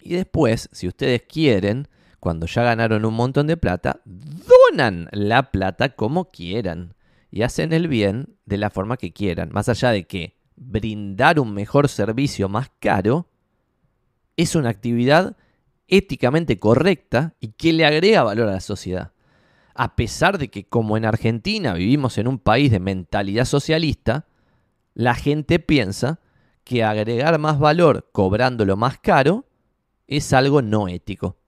Y después, si ustedes quieren, cuando ya ganaron un montón de plata, donan la plata como quieran y hacen el bien de la forma que quieran. Más allá de que brindar un mejor servicio más caro es una actividad éticamente correcta y que le agrega valor a la sociedad. A pesar de que como en Argentina vivimos en un país de mentalidad socialista, la gente piensa que agregar más valor cobrándolo más caro es algo no ético.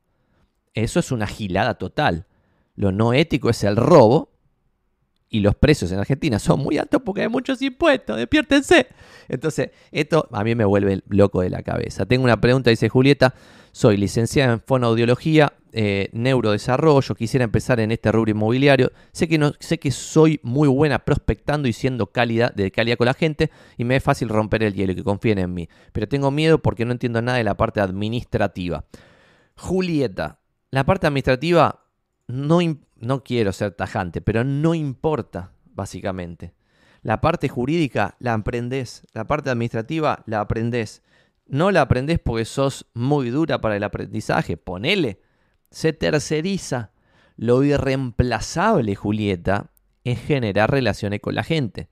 Eso es una gilada total. Lo no ético es el robo y los precios en Argentina son muy altos porque hay muchos impuestos, despiértense. Entonces, esto a mí me vuelve loco de la cabeza. Tengo una pregunta, dice Julieta, soy licenciada en fonoaudiología, eh, neurodesarrollo, quisiera empezar en este rubro inmobiliario. Sé que, no, sé que soy muy buena prospectando y siendo cálida, de calidad con la gente y me es fácil romper el hielo y que confíen en mí. Pero tengo miedo porque no entiendo nada de la parte administrativa. Julieta, la parte administrativa no, no quiero ser tajante, pero no importa, básicamente. La parte jurídica la aprendes, la parte administrativa la aprendes. No la aprendes porque sos muy dura para el aprendizaje, ponele. Se terceriza. Lo irreemplazable, Julieta, es generar relaciones con la gente.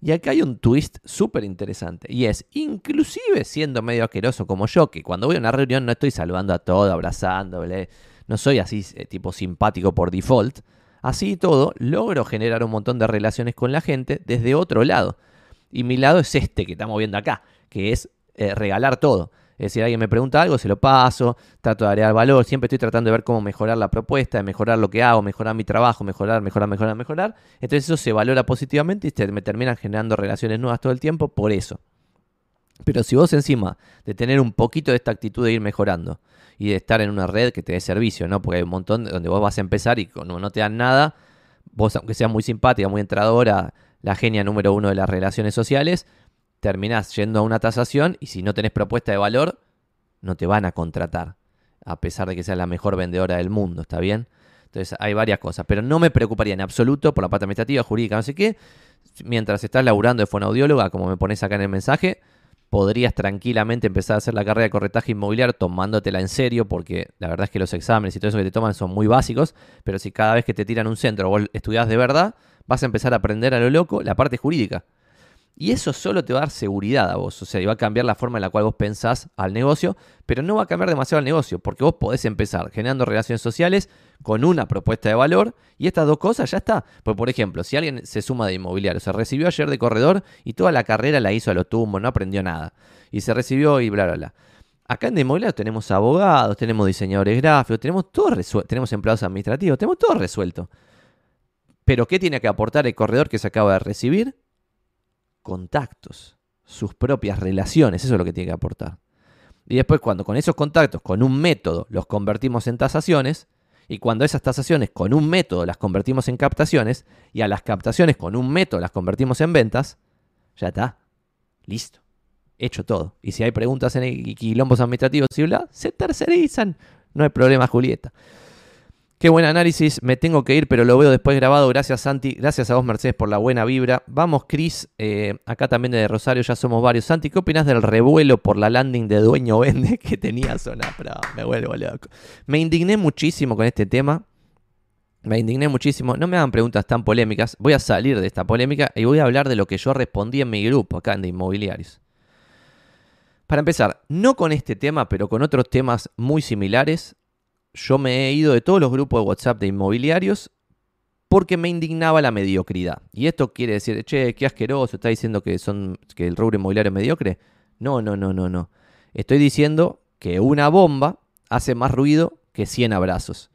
Y acá hay un twist súper interesante. Y es, inclusive siendo medio asqueroso como yo, que cuando voy a una reunión no estoy saludando a todo, abrazándole, no soy así eh, tipo simpático por default. Así y todo, logro generar un montón de relaciones con la gente desde otro lado. Y mi lado es este que estamos viendo acá, que es eh, regalar todo. Es decir, alguien me pregunta algo, se lo paso, trato de agregar valor, siempre estoy tratando de ver cómo mejorar la propuesta, de mejorar lo que hago, mejorar mi trabajo, mejorar, mejorar, mejorar, mejorar. Entonces eso se valora positivamente y me terminan generando relaciones nuevas todo el tiempo por eso. Pero si vos encima de tener un poquito de esta actitud de ir mejorando, y de estar en una red que te dé servicio, ¿no? Porque hay un montón donde vos vas a empezar y como no te dan nada, vos aunque seas muy simpática, muy entradora, la genia número uno de las relaciones sociales, terminás yendo a una tasación y si no tenés propuesta de valor, no te van a contratar, a pesar de que seas la mejor vendedora del mundo, ¿está bien? Entonces hay varias cosas, pero no me preocuparía en absoluto por la parte administrativa, jurídica, no sé qué. Mientras estás laburando de fonoaudióloga, como me pones acá en el mensaje, podrías tranquilamente empezar a hacer la carrera de corretaje inmobiliario tomándotela en serio, porque la verdad es que los exámenes y todo eso que te toman son muy básicos, pero si cada vez que te tiran un centro vos estudias de verdad, vas a empezar a aprender a lo loco la parte jurídica. Y eso solo te va a dar seguridad a vos, o sea, y va a cambiar la forma en la cual vos pensás al negocio, pero no va a cambiar demasiado el negocio, porque vos podés empezar generando relaciones sociales con una propuesta de valor y estas dos cosas ya está. Pues, por ejemplo, si alguien se suma de inmobiliario, se recibió ayer de corredor y toda la carrera la hizo a lo tumbo, no aprendió nada, y se recibió y bla, bla, bla. Acá en inmobiliario tenemos abogados, tenemos diseñadores gráficos, tenemos todo resuelto, tenemos empleados administrativos, tenemos todo resuelto. Pero ¿qué tiene que aportar el corredor que se acaba de recibir? contactos, sus propias relaciones, eso es lo que tiene que aportar. Y después cuando con esos contactos, con un método, los convertimos en tasaciones, y cuando esas tasaciones con un método las convertimos en captaciones, y a las captaciones con un método las convertimos en ventas, ya está, listo, hecho todo. Y si hay preguntas en quilombos administrativos y bla, se tercerizan, no hay problema Julieta. Qué buen análisis, me tengo que ir, pero lo veo después grabado. Gracias Santi, gracias a vos Mercedes por la buena vibra. Vamos Cris, eh, acá también de Rosario ya somos varios. Santi, ¿qué opinas del revuelo por la landing de Dueño Vende que tenía zona? Pero me vuelvo loco. Me indigné muchísimo con este tema. Me indigné muchísimo. No me hagan preguntas tan polémicas. Voy a salir de esta polémica y voy a hablar de lo que yo respondí en mi grupo acá en de inmobiliarios. Para empezar, no con este tema, pero con otros temas muy similares, yo me he ido de todos los grupos de WhatsApp de inmobiliarios porque me indignaba la mediocridad. Y esto quiere decir, che, qué asqueroso, está diciendo que, son, que el rubro inmobiliario es mediocre. No, no, no, no, no. Estoy diciendo que una bomba hace más ruido que 100 abrazos.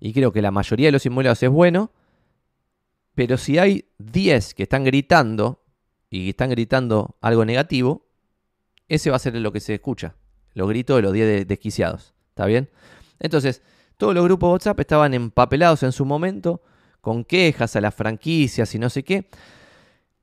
Y creo que la mayoría de los inmobiliarios es bueno, pero si hay 10 que están gritando y están gritando algo negativo, ese va a ser lo que se escucha. Los gritos de los 10 desquiciados. ¿Está bien? Entonces, todos los grupos WhatsApp estaban empapelados en su momento con quejas a las franquicias y no sé qué.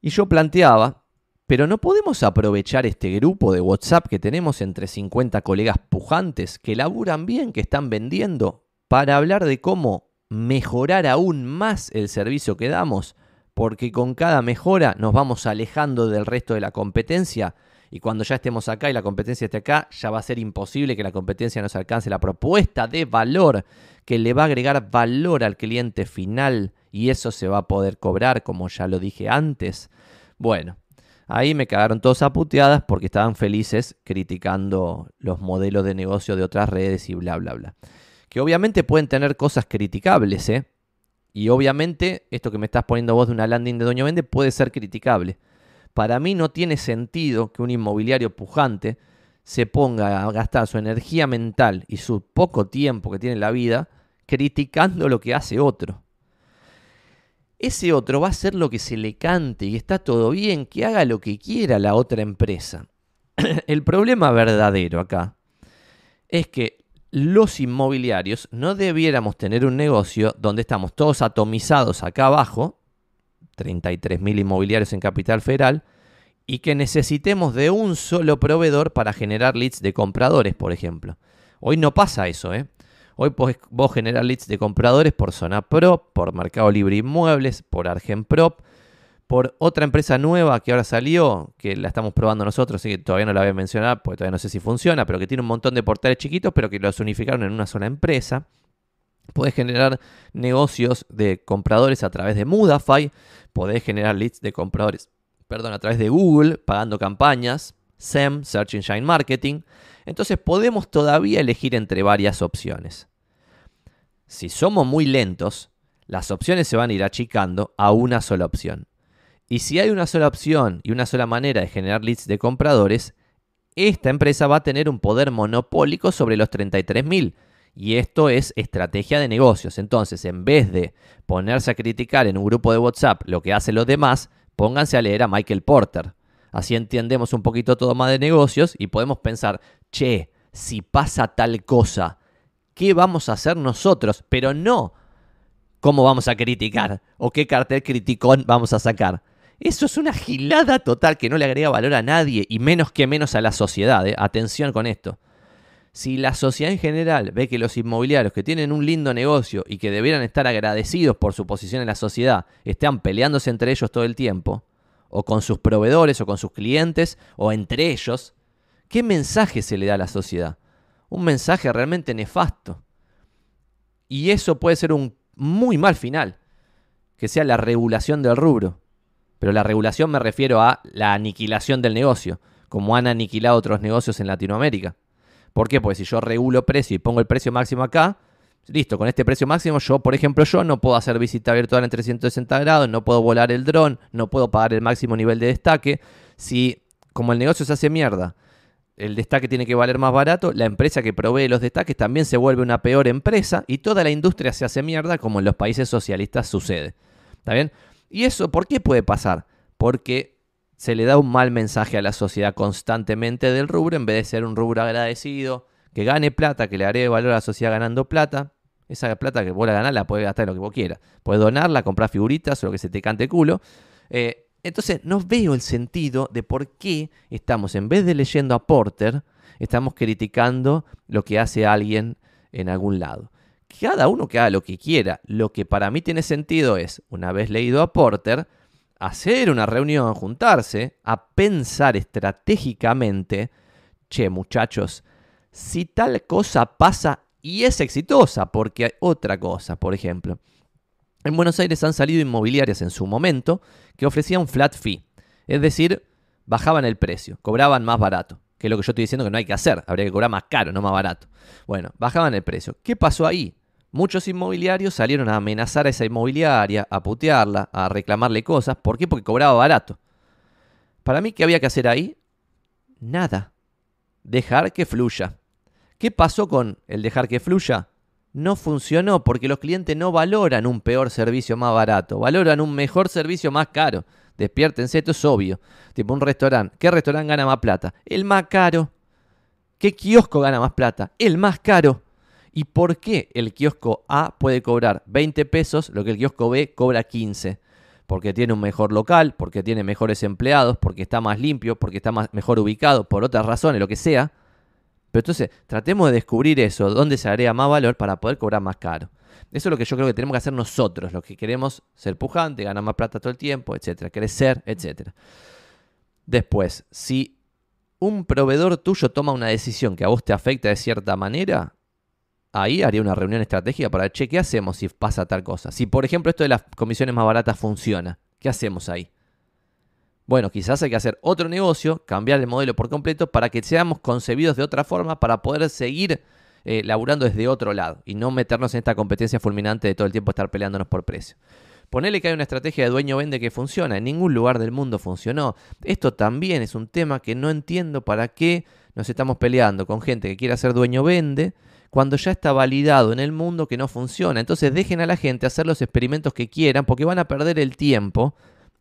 Y yo planteaba, pero no podemos aprovechar este grupo de WhatsApp que tenemos entre 50 colegas pujantes que laburan bien, que están vendiendo, para hablar de cómo mejorar aún más el servicio que damos, porque con cada mejora nos vamos alejando del resto de la competencia y cuando ya estemos acá y la competencia esté acá, ya va a ser imposible que la competencia nos alcance la propuesta de valor que le va a agregar valor al cliente final y eso se va a poder cobrar, como ya lo dije antes. Bueno, ahí me cagaron todos a porque estaban felices criticando los modelos de negocio de otras redes y bla, bla, bla. Que obviamente pueden tener cosas criticables, ¿eh? Y obviamente esto que me estás poniendo vos de una landing de Doño Vende puede ser criticable. Para mí no tiene sentido que un inmobiliario pujante se ponga a gastar su energía mental y su poco tiempo que tiene en la vida criticando lo que hace otro. Ese otro va a hacer lo que se le cante y está todo bien, que haga lo que quiera la otra empresa. *clears throat* El problema verdadero acá es que los inmobiliarios no debiéramos tener un negocio donde estamos todos atomizados acá abajo 33.000 inmobiliarios en Capital Federal, y que necesitemos de un solo proveedor para generar leads de compradores, por ejemplo. Hoy no pasa eso, ¿eh? Hoy vos generar leads de compradores por Zona Prop, por Mercado Libre Inmuebles, por Argen Prop, por otra empresa nueva que ahora salió, que la estamos probando nosotros, así que todavía no la voy a mencionar porque todavía no sé si funciona, pero que tiene un montón de portales chiquitos, pero que los unificaron en una sola empresa. Podés generar negocios de compradores a través de Mudafy, podés generar leads de compradores, perdón, a través de Google, pagando campañas, SEM, Search Engine Marketing. Entonces podemos todavía elegir entre varias opciones. Si somos muy lentos, las opciones se van a ir achicando a una sola opción. Y si hay una sola opción y una sola manera de generar leads de compradores, esta empresa va a tener un poder monopólico sobre los 33.000 y esto es estrategia de negocios. Entonces, en vez de ponerse a criticar en un grupo de WhatsApp lo que hacen los demás, pónganse a leer a Michael Porter. Así entendemos un poquito todo más de negocios y podemos pensar, che, si pasa tal cosa, ¿qué vamos a hacer nosotros? Pero no cómo vamos a criticar o qué cartel criticón vamos a sacar. Eso es una gilada total que no le agrega valor a nadie y menos que menos a la sociedad. ¿eh? Atención con esto si la sociedad en general ve que los inmobiliarios que tienen un lindo negocio y que debieran estar agradecidos por su posición en la sociedad están peleándose entre ellos todo el tiempo, o con sus proveedores o con sus clientes, o entre ellos, ¿qué mensaje se le da a la sociedad? Un mensaje realmente nefasto. Y eso puede ser un muy mal final, que sea la regulación del rubro. Pero la regulación me refiero a la aniquilación del negocio, como han aniquilado otros negocios en Latinoamérica. ¿Por qué? Porque si yo regulo precio y pongo el precio máximo acá, listo, con este precio máximo yo, por ejemplo, yo no puedo hacer visita virtual en 360 grados, no puedo volar el dron, no puedo pagar el máximo nivel de destaque. Si, como el negocio se hace mierda, el destaque tiene que valer más barato, la empresa que provee los destaques también se vuelve una peor empresa y toda la industria se hace mierda como en los países socialistas sucede. ¿Está bien? ¿Y eso por qué puede pasar? Porque se le da un mal mensaje a la sociedad constantemente del rubro en vez de ser un rubro agradecido, que gane plata, que le agregue valor a la sociedad ganando plata. Esa plata que vos la ganás la puedes gastar en lo que vos quieras. Puedes donarla, comprar figuritas o lo que se te cante culo. Eh, entonces, no veo el sentido de por qué estamos, en vez de leyendo a Porter, estamos criticando lo que hace alguien en algún lado. Cada uno que haga lo que quiera. Lo que para mí tiene sentido es, una vez leído a Porter, hacer una reunión, juntarse, a pensar estratégicamente, che muchachos, si tal cosa pasa y es exitosa, porque hay otra cosa, por ejemplo. En Buenos Aires han salido inmobiliarias en su momento que ofrecían flat fee, es decir, bajaban el precio, cobraban más barato, que es lo que yo estoy diciendo que no hay que hacer, habría que cobrar más caro, no más barato. Bueno, bajaban el precio. ¿Qué pasó ahí? Muchos inmobiliarios salieron a amenazar a esa inmobiliaria, a putearla, a reclamarle cosas. ¿Por qué? Porque cobraba barato. Para mí, ¿qué había que hacer ahí? Nada. Dejar que fluya. ¿Qué pasó con el dejar que fluya? No funcionó porque los clientes no valoran un peor servicio más barato, valoran un mejor servicio más caro. Despiértense, esto es obvio. Tipo un restaurante. ¿Qué restaurante gana más plata? El más caro. ¿Qué kiosco gana más plata? El más caro. ¿Y por qué el kiosco A puede cobrar 20 pesos, lo que el kiosco B cobra 15? Porque tiene un mejor local, porque tiene mejores empleados, porque está más limpio, porque está más, mejor ubicado, por otras razones, lo que sea. Pero entonces, tratemos de descubrir eso, dónde se agrega más valor para poder cobrar más caro. Eso es lo que yo creo que tenemos que hacer nosotros, los que queremos ser pujantes, ganar más plata todo el tiempo, etcétera, crecer, etcétera. Después, si un proveedor tuyo toma una decisión que a vos te afecta de cierta manera, ahí haría una reunión estratégica para, che, ¿qué hacemos si pasa tal cosa? Si, por ejemplo, esto de las comisiones más baratas funciona, ¿qué hacemos ahí? Bueno, quizás hay que hacer otro negocio, cambiar el modelo por completo para que seamos concebidos de otra forma para poder seguir eh, laburando desde otro lado y no meternos en esta competencia fulminante de todo el tiempo estar peleándonos por precio. Ponele que hay una estrategia de dueño vende que funciona, en ningún lugar del mundo funcionó. Esto también es un tema que no entiendo para qué nos estamos peleando con gente que quiere hacer dueño vende cuando ya está validado en el mundo que no funciona. Entonces dejen a la gente hacer los experimentos que quieran porque van a perder el tiempo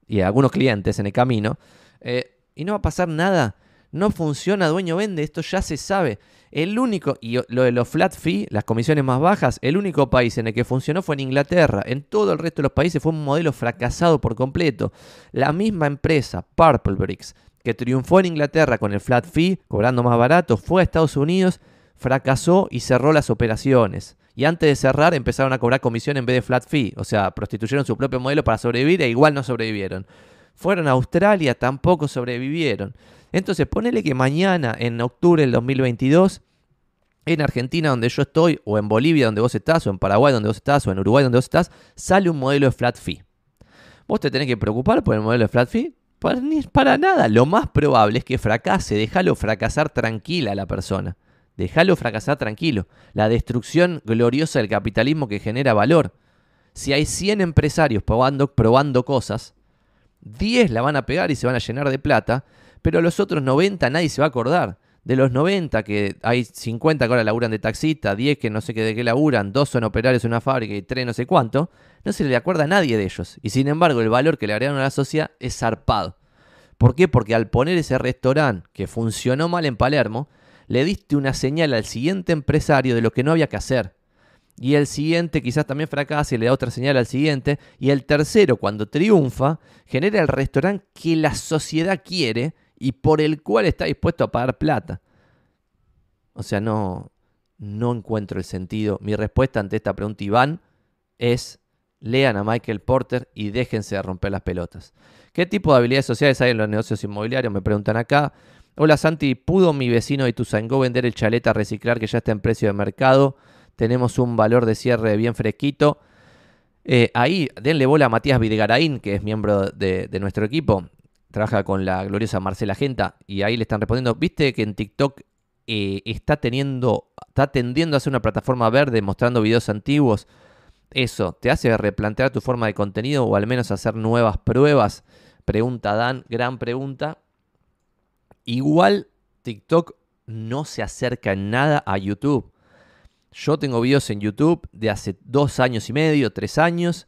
y algunos clientes en el camino eh, y no va a pasar nada. No funciona dueño vende, esto ya se sabe. El único, y lo de los flat fee, las comisiones más bajas, el único país en el que funcionó fue en Inglaterra. En todo el resto de los países fue un modelo fracasado por completo. La misma empresa, Purple Bricks, que triunfó en Inglaterra con el flat fee, cobrando más barato, fue a Estados Unidos fracasó y cerró las operaciones. Y antes de cerrar empezaron a cobrar comisión en vez de flat fee. O sea, prostituyeron su propio modelo para sobrevivir e igual no sobrevivieron. Fueron a Australia, tampoco sobrevivieron. Entonces, ponele que mañana, en octubre del 2022, en Argentina donde yo estoy, o en Bolivia donde vos estás, o en Paraguay donde vos estás, o en Uruguay donde vos estás, sale un modelo de flat fee. ¿Vos te tenés que preocupar por el modelo de flat fee? Para, para nada. Lo más probable es que fracase. Déjalo fracasar tranquila a la persona. Déjalo fracasar tranquilo. La destrucción gloriosa del capitalismo que genera valor. Si hay 100 empresarios probando, probando cosas, 10 la van a pegar y se van a llenar de plata, pero los otros 90 nadie se va a acordar. De los 90, que hay 50 que ahora laburan de taxista, 10 que no sé qué de qué laburan, 2 son operarios en una fábrica y 3 no sé cuánto, no se le acuerda a nadie de ellos. Y sin embargo, el valor que le agregaron a la sociedad es zarpado. ¿Por qué? Porque al poner ese restaurante que funcionó mal en Palermo, le diste una señal al siguiente empresario de lo que no había que hacer. Y el siguiente quizás también fracasa y le da otra señal al siguiente. Y el tercero, cuando triunfa, genera el restaurante que la sociedad quiere y por el cual está dispuesto a pagar plata. O sea, no, no encuentro el sentido. Mi respuesta ante esta pregunta, Iván, es lean a Michael Porter y déjense de romper las pelotas. ¿Qué tipo de habilidades sociales hay en los negocios inmobiliarios? Me preguntan acá. Hola Santi, ¿pudo mi vecino de Tuzangó vender el chalet a reciclar que ya está en precio de mercado? Tenemos un valor de cierre bien fresquito. Eh, ahí, denle bola a Matías Videgaraín, que es miembro de, nuestro equipo. Trabaja con la gloriosa Marcela Genta. Y ahí le están respondiendo. ¿Viste que en TikTok eh, está teniendo. está tendiendo a ser una plataforma verde mostrando videos antiguos? Eso, ¿te hace replantear tu forma de contenido o al menos hacer nuevas pruebas? Pregunta Dan, gran pregunta. Igual TikTok no se acerca en nada a YouTube. Yo tengo videos en YouTube de hace dos años y medio, tres años,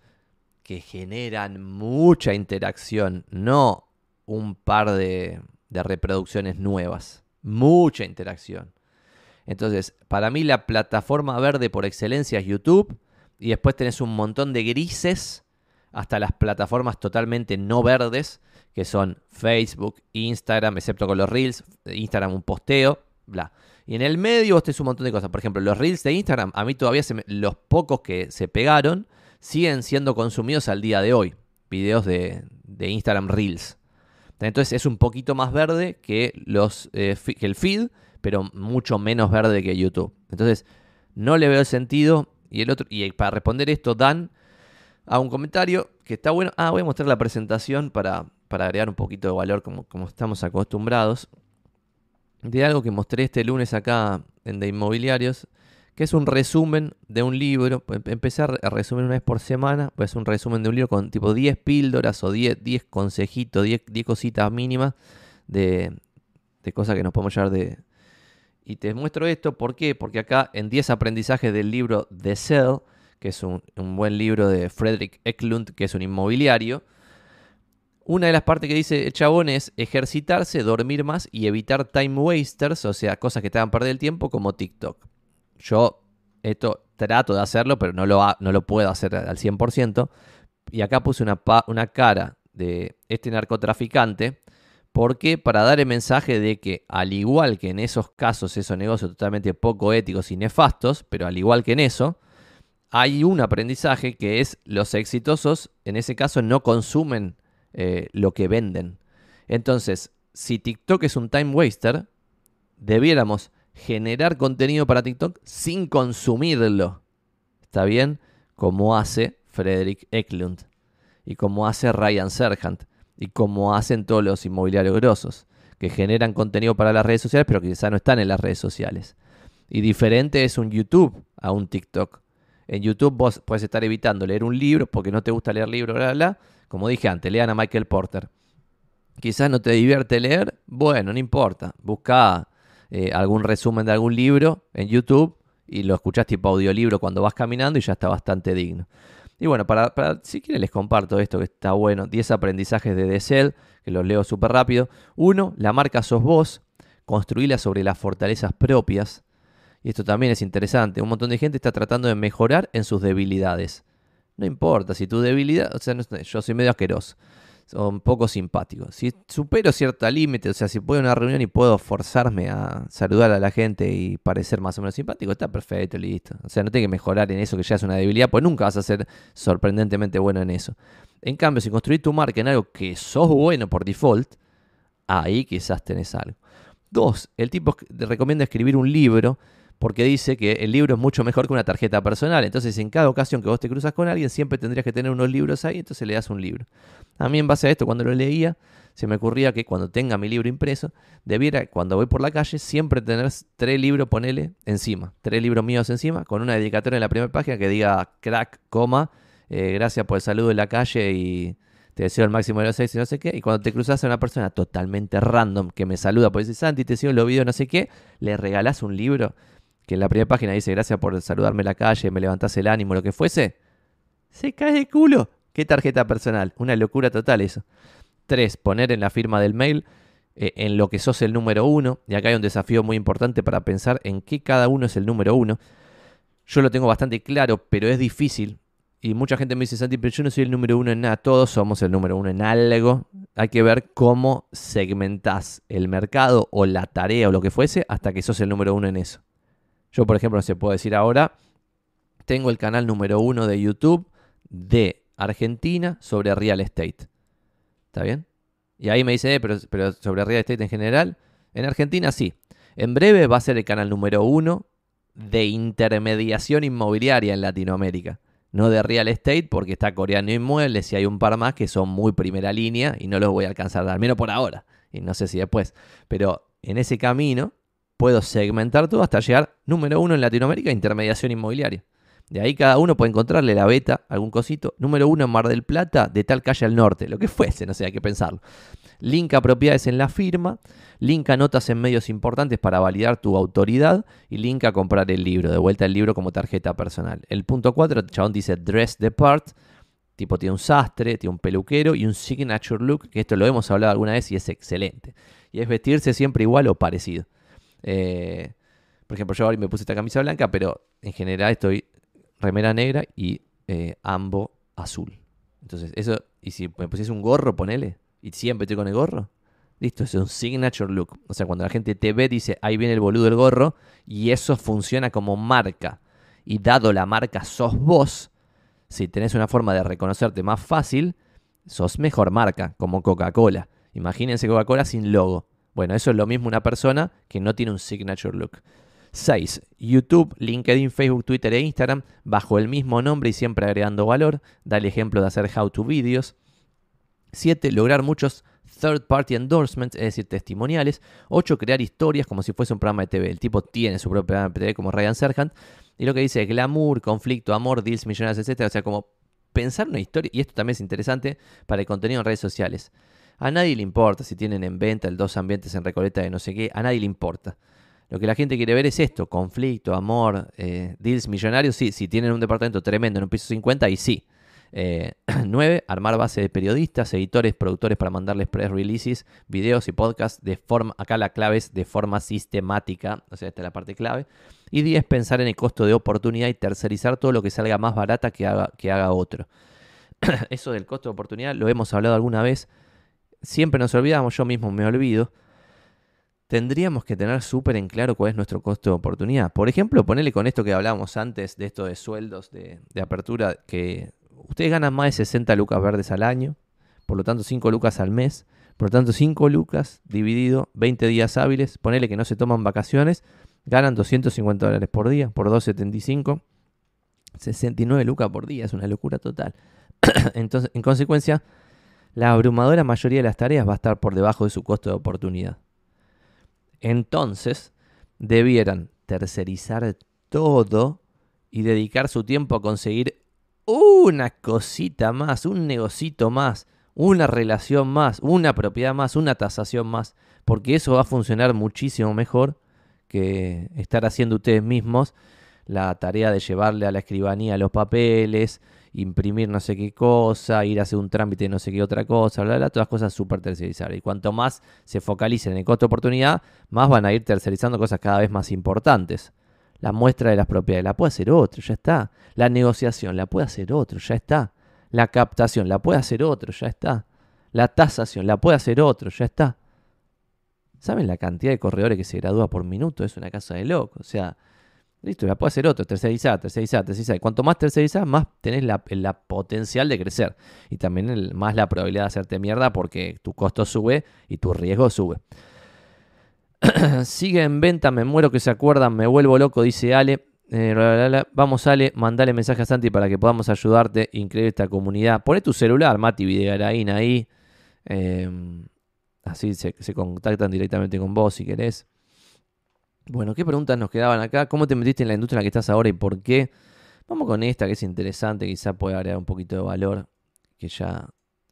que generan mucha interacción, no un par de, reproducciones nuevas, mucha interacción. Entonces, para mí la plataforma verde por excelencia es YouTube y después tenés un montón de grises hasta las plataformas totalmente no verdes que son Facebook, Instagram, excepto con los Reels, Instagram un posteo, bla. Y en el medio vos tenés un montón de cosas. Por ejemplo, los Reels de Instagram, a mí todavía los pocos que se pegaron siguen siendo consumidos al día de hoy. Videos de, Instagram Reels. Entonces es un poquito más verde que, los, eh, el feed, pero mucho menos verde que YouTube. Entonces no le veo el sentido. Y el otro, y para responder esto, Dan a un comentario que está bueno. Ah, voy a mostrar la presentación para, para agregar un poquito de valor como, como estamos acostumbrados, de algo que mostré este lunes acá en De Inmobiliarios, que es un resumen de un libro. Empecé a resumir una vez por semana, pues un resumen de un libro con tipo 10 píldoras o 10, 10 consejitos, 10, 10 cositas mínimas de, de cosas que nos podemos llevar de... Y te muestro esto, ¿por qué? Porque acá en 10 aprendizajes del libro The Cell, que es un, un buen libro de Frederick Eklund, que es un inmobiliario, una de las partes que dice el chabón es ejercitarse, dormir más y evitar time wasters, o sea, cosas que te hagan perder el tiempo como TikTok. Yo esto trato de hacerlo, pero no lo, no lo puedo hacer al 100%. Y acá puse una, una cara de este narcotraficante. porque Para dar el mensaje de que, al igual que en esos casos, esos negocios totalmente poco éticos y nefastos, pero al igual que en eso, hay un aprendizaje que es los exitosos, en ese caso, no consumen eh, lo que venden. Entonces, si TikTok es un time waster, debiéramos generar contenido para TikTok sin consumirlo. ¿Está bien? Como hace Frederick Eklund y como hace Ryan Serhant y como hacen todos los inmobiliarios grosos que generan contenido para las redes sociales pero que quizá no están en las redes sociales. Y diferente es un YouTube a un TikTok. En YouTube vos puedes estar evitando leer un libro porque no te gusta leer libros, bla, bla, bla. Como dije antes, lean a Michael Porter. Quizás no te divierte leer, bueno, no importa. Busca eh, algún resumen de algún libro en YouTube y lo escuchás tipo audiolibro cuando vas caminando y ya está bastante digno. Y bueno, para, si quieren les comparto esto que está bueno. 10 aprendizajes de Decel, que los leo súper rápido. Uno, la marca sos vos. Construíla sobre las fortalezas propias. Y esto también es interesante. Un montón de gente está tratando de mejorar en sus debilidades. No importa si tu debilidad, o sea, yo soy medio asqueroso son poco simpáticos. Si supero cierto límite, o sea, si puedo una reunión y puedo forzarme a saludar a la gente y parecer más o menos simpático, está perfecto, listo. O sea, no tengo que mejorar en eso que ya es una debilidad, pues nunca vas a ser sorprendentemente bueno en eso. En cambio, si construís tu marca en algo que sos bueno por default, ahí quizás tenés algo. Dos, el tipo recomienda escribir un libro porque dice que el libro es mucho mejor que una tarjeta personal. Entonces, en cada ocasión que vos te cruzas con alguien, siempre tendrías que tener unos libros ahí, entonces le das un libro. A mí, en base a esto, cuando lo leía, se me ocurría que cuando tenga mi libro impreso, debiera, cuando voy por la calle, siempre tener tres libros, ponele, encima. Tres libros míos encima, con una dedicatoria en la primera página que diga crack, coma, eh, gracias por el saludo en la calle y te deseo el máximo de los seis y no sé qué. Y cuando te cruzas a una persona totalmente random que me saluda, por decir Santi, te sigo los videos, no sé qué, le regalás un libro en la primera página dice gracias por saludarme en la calle, me levantás el ánimo, lo que fuese, se cae de culo. ¿Qué tarjeta personal? Una locura total eso. Tres, poner en la firma del mail eh, en lo que sos el número uno. Y acá hay un desafío muy importante para pensar en qué cada uno es el número uno. Yo lo tengo bastante claro, pero es difícil. Y mucha gente me dice, Santi, pero yo no soy el número uno en nada. Todos somos el número uno en algo. Hay que ver cómo segmentás el mercado o la tarea o lo que fuese hasta que sos el número uno en eso. Yo, por ejemplo, se puedo decir ahora, tengo el canal número uno de YouTube de Argentina sobre real estate. ¿Está bien? Y ahí me dice, eh, pero, pero sobre real estate en general, en Argentina sí. En breve va a ser el canal número uno de intermediación inmobiliaria en Latinoamérica. No de real estate, porque está Coreano Inmuebles y hay un par más que son muy primera línea y no los voy a alcanzar, al menos por ahora. Y no sé si después. Pero en ese camino puedo segmentar todo hasta llegar número uno en Latinoamérica, intermediación inmobiliaria. De ahí cada uno puede encontrarle la beta, algún cosito. Número uno en Mar del Plata, de tal calle al norte, lo que fuese, no sé, hay que pensarlo. Link a propiedades en la firma, link a notas en medios importantes para validar tu autoridad y link a comprar el libro, de vuelta el libro como tarjeta personal. El punto 4, el chabón dice dress the part, tipo tiene un sastre, tiene un peluquero y un signature look, que esto lo hemos hablado alguna vez y es excelente. Y es vestirse siempre igual o parecido. Eh, por ejemplo, yo ahora me puse esta camisa blanca, pero en general estoy remera negra y eh, ambo azul. Entonces, eso, y si me pusiese un gorro, ponele, y siempre estoy con el gorro, listo, es un signature look. O sea, cuando la gente te ve, dice, ahí viene el boludo del gorro, y eso funciona como marca. Y dado la marca sos vos, si tenés una forma de reconocerte más fácil, sos mejor marca, como Coca-Cola. Imagínense Coca-Cola sin logo. Bueno, eso es lo mismo una persona que no tiene un signature look. 6. YouTube, LinkedIn, Facebook, Twitter e Instagram bajo el mismo nombre y siempre agregando valor. Da el ejemplo de hacer how to videos. 7. Lograr muchos third party endorsements, es decir, testimoniales. 8. Crear historias como si fuese un programa de TV. El tipo tiene su propio programa de TV como Ryan Serhant. Y lo que dice es glamour, conflicto, amor, deals millonarios, etc. O sea, como pensar una historia. Y esto también es interesante para el contenido en redes sociales. A nadie le importa si tienen en venta el dos ambientes en Recoleta de no sé qué. A nadie le importa. Lo que la gente quiere ver es esto, conflicto, amor, eh, deals millonarios, sí, si tienen un departamento tremendo en un piso 50, y sí. 9. Eh, *clears throat* armar base de periodistas, editores, productores para mandarles press releases, videos y podcasts de forma, acá la clave es de forma sistemática, o sea, esta es la parte clave. Y 10. Pensar en el costo de oportunidad y tercerizar todo lo que salga más barata que haga, que haga otro. *clears throat* Eso del costo de oportunidad lo hemos hablado alguna vez. Siempre nos olvidamos, yo mismo me olvido tendríamos que tener súper en claro cuál es nuestro costo de oportunidad. Por ejemplo, ponerle con esto que hablábamos antes de esto de sueldos de, apertura, que ustedes ganan más de 60 lucas verdes al año, por lo tanto 5 lucas al mes, por lo tanto 5 lucas dividido 20 días hábiles, ponele que no se toman vacaciones, ganan 250 dólares por día, por 275, 69 lucas por día, es una locura total. *coughs* Entonces, en consecuencia, la abrumadora mayoría de las tareas va a estar por debajo de su costo de oportunidad. Entonces, debieran tercerizar todo y dedicar su tiempo a conseguir una cosita más, un negocito más, una relación más, una propiedad más, una tasación más, porque eso va a funcionar muchísimo mejor que estar haciendo ustedes mismos la tarea de llevarle a la escribanía los papeles, imprimir no sé qué cosa, ir a hacer un trámite de no sé qué otra cosa, bla, bla, todas cosas súper tercerizadas. Y cuanto más se focalicen en el costo de oportunidad, más van a ir tercerizando cosas cada vez más importantes. La muestra de las propiedades la puede hacer otro, ya está. La negociación la puede hacer otro, ya está. La captación la puede hacer otro, ya está. La tasación la puede hacer otro, ya está. ¿Saben la cantidad de corredores que se gradúa por minuto? Es una casa de loco. O sea, Listo, la puede hacer otro, tercerizar, tercerizar, tercerizar. Cuanto más tercerizar, más tenés la, potencial de crecer. Y también más la probabilidad de hacerte mierda porque tu costo sube y tu riesgo sube. *clears throat* Sigue en venta, me muero que se acuerdan, me vuelvo loco, dice Ale. Eh, vamos, Ale, mandale mensaje a Santi para que podamos ayudarte. Increíble esta comunidad. Poné tu celular, Mati Videgaray ahí. Em, así se, se contactan directamente con vos si querés. Bueno, ¿qué preguntas nos quedaban acá? ¿Cómo te metiste en la industria en la que estás ahora y por qué? Vamos con esta que es interesante, quizá puede agregar un poquito de valor, que ya...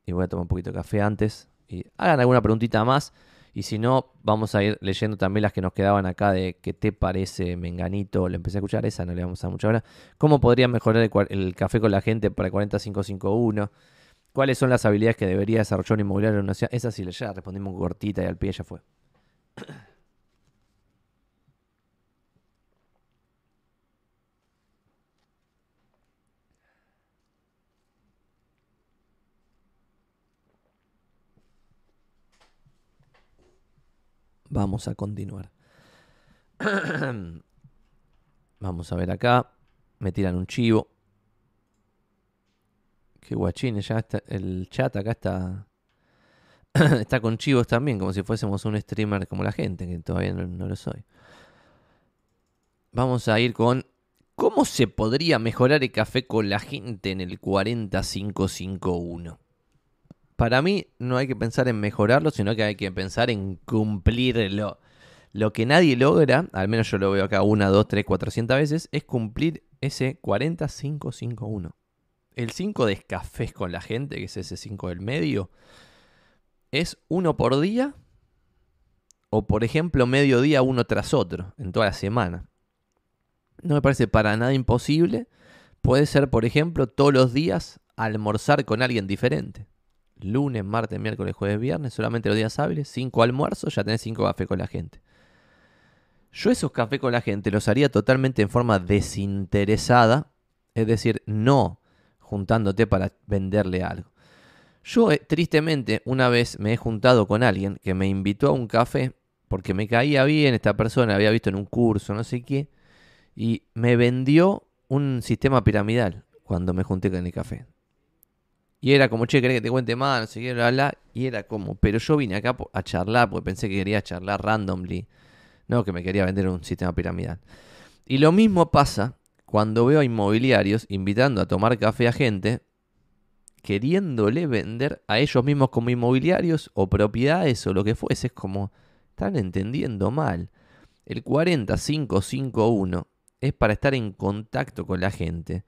Y voy a tomar un poquito de café antes. Y hagan alguna preguntita más. Y si no, vamos a ir leyendo también las que nos quedaban acá de qué te parece Menganito. Le empecé a escuchar esa, no le vamos a dar mucha hora. ¿Cómo podría mejorar el, café con la gente para el 40551? ¿Cuáles son las habilidades que debería desarrollar un inmobiliario en una ciudad? Esa sí, ya respondimos cortita y al pie ya fue. Vamos a continuar. *coughs* Vamos a ver acá. Me tiran un chivo. Qué guachines, ya está. El chat acá está. *coughs* está con chivos también, como si fuésemos un streamer como la gente, que todavía no, no lo soy. Vamos a ir con. ¿Cómo se podría mejorar el café con la gente en el 40551? Para mí no hay que pensar en mejorarlo, sino que hay que pensar en cumplirlo. Lo que nadie logra, al menos yo lo veo acá una, dos, tres, cuatrocientas veces, es cumplir ese 40-5-5-1. El 5 de cafés con la gente, que es ese 5 del medio, es uno por día o por ejemplo medio día uno tras otro en toda la semana. No me parece para nada imposible. Puede ser, por ejemplo, todos los días almorzar con alguien diferente lunes, martes, miércoles, jueves, viernes, solamente los días hábiles, cinco almuerzos, ya tenés cinco cafés con la gente. Yo esos cafés con la gente los haría totalmente en forma desinteresada, es decir, no juntándote para venderle algo. Yo, eh, tristemente, una vez me he juntado con alguien que me invitó a un café porque me caía bien esta persona, había visto en un curso, no sé qué, y me vendió un sistema piramidal cuando me junté con el café. Y era como, che, ¿querés que te cuente más? No sé qué, bla, bla. Y era como, pero yo vine acá a charlar porque pensé que quería charlar randomly. No, que me quería vender un sistema piramidal. Y lo mismo pasa cuando veo a inmobiliarios invitando a tomar café a gente queriéndole vender a ellos mismos como inmobiliarios o propiedades o lo que fuese. Es como, están entendiendo mal. El 40551 es para estar en contacto con la gente.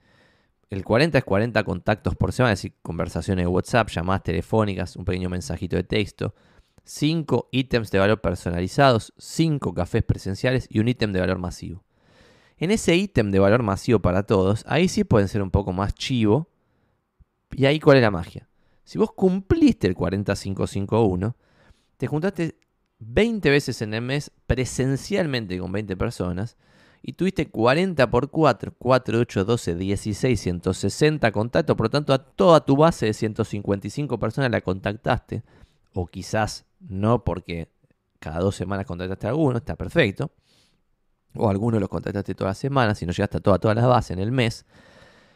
El 40 es 40 contactos por semana, es decir, conversaciones de WhatsApp, llamadas telefónicas, un pequeño mensajito de texto. 5 ítems de valor personalizados, 5 cafés presenciales y un ítem de valor masivo. En ese ítem de valor masivo para todos, ahí sí pueden ser un poco más chivo. Y ahí cuál es la magia. Si vos cumpliste el 40551, te juntaste 20 veces en el mes presencialmente con 20 personas y tuviste 40 por 4, 4, 8, 12, 16, 160 contactos, por lo tanto a toda tu base de 155 personas la contactaste, o quizás no porque cada dos semanas contactaste a alguno, está perfecto, o algunos los contactaste todas las semanas, si no llegaste a toda, todas las bases en el mes,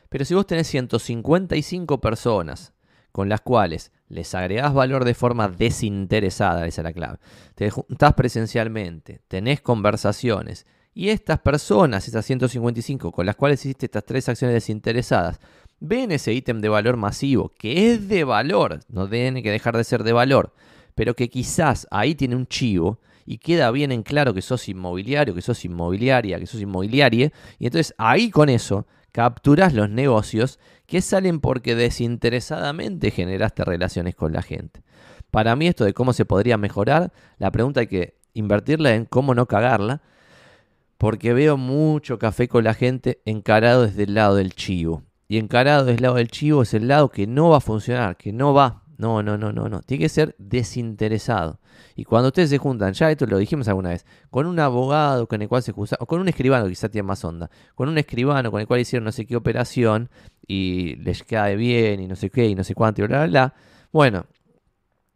pero si vos tenés 155 personas con las cuales les agregás valor de forma desinteresada, esa es la clave, te juntás presencialmente, tenés conversaciones, y estas personas, esas 155 con las cuales hiciste estas tres acciones desinteresadas, ven ese ítem de valor masivo, que es de valor, no tiene que dejar de ser de valor, pero que quizás ahí tiene un chivo y queda bien en claro que sos inmobiliario, que sos inmobiliaria, que sos inmobiliaria, y entonces ahí con eso capturas los negocios que salen porque desinteresadamente generaste relaciones con la gente. Para mí esto de cómo se podría mejorar, la pregunta hay que invertirla en cómo no cagarla, porque veo mucho café con la gente encarado desde el lado del chivo. Y encarado desde el lado del chivo es el lado que no va a funcionar, que no va. No, no, no, no, no. Tiene que ser desinteresado. Y cuando ustedes se juntan, ya esto lo dijimos alguna vez, con un abogado con el cual se juntan, o con un escribano, quizá tiene más onda, con un escribano con el cual hicieron no sé qué operación y les cae bien y no sé qué y no sé cuánto y bla, bla, bla. Bueno,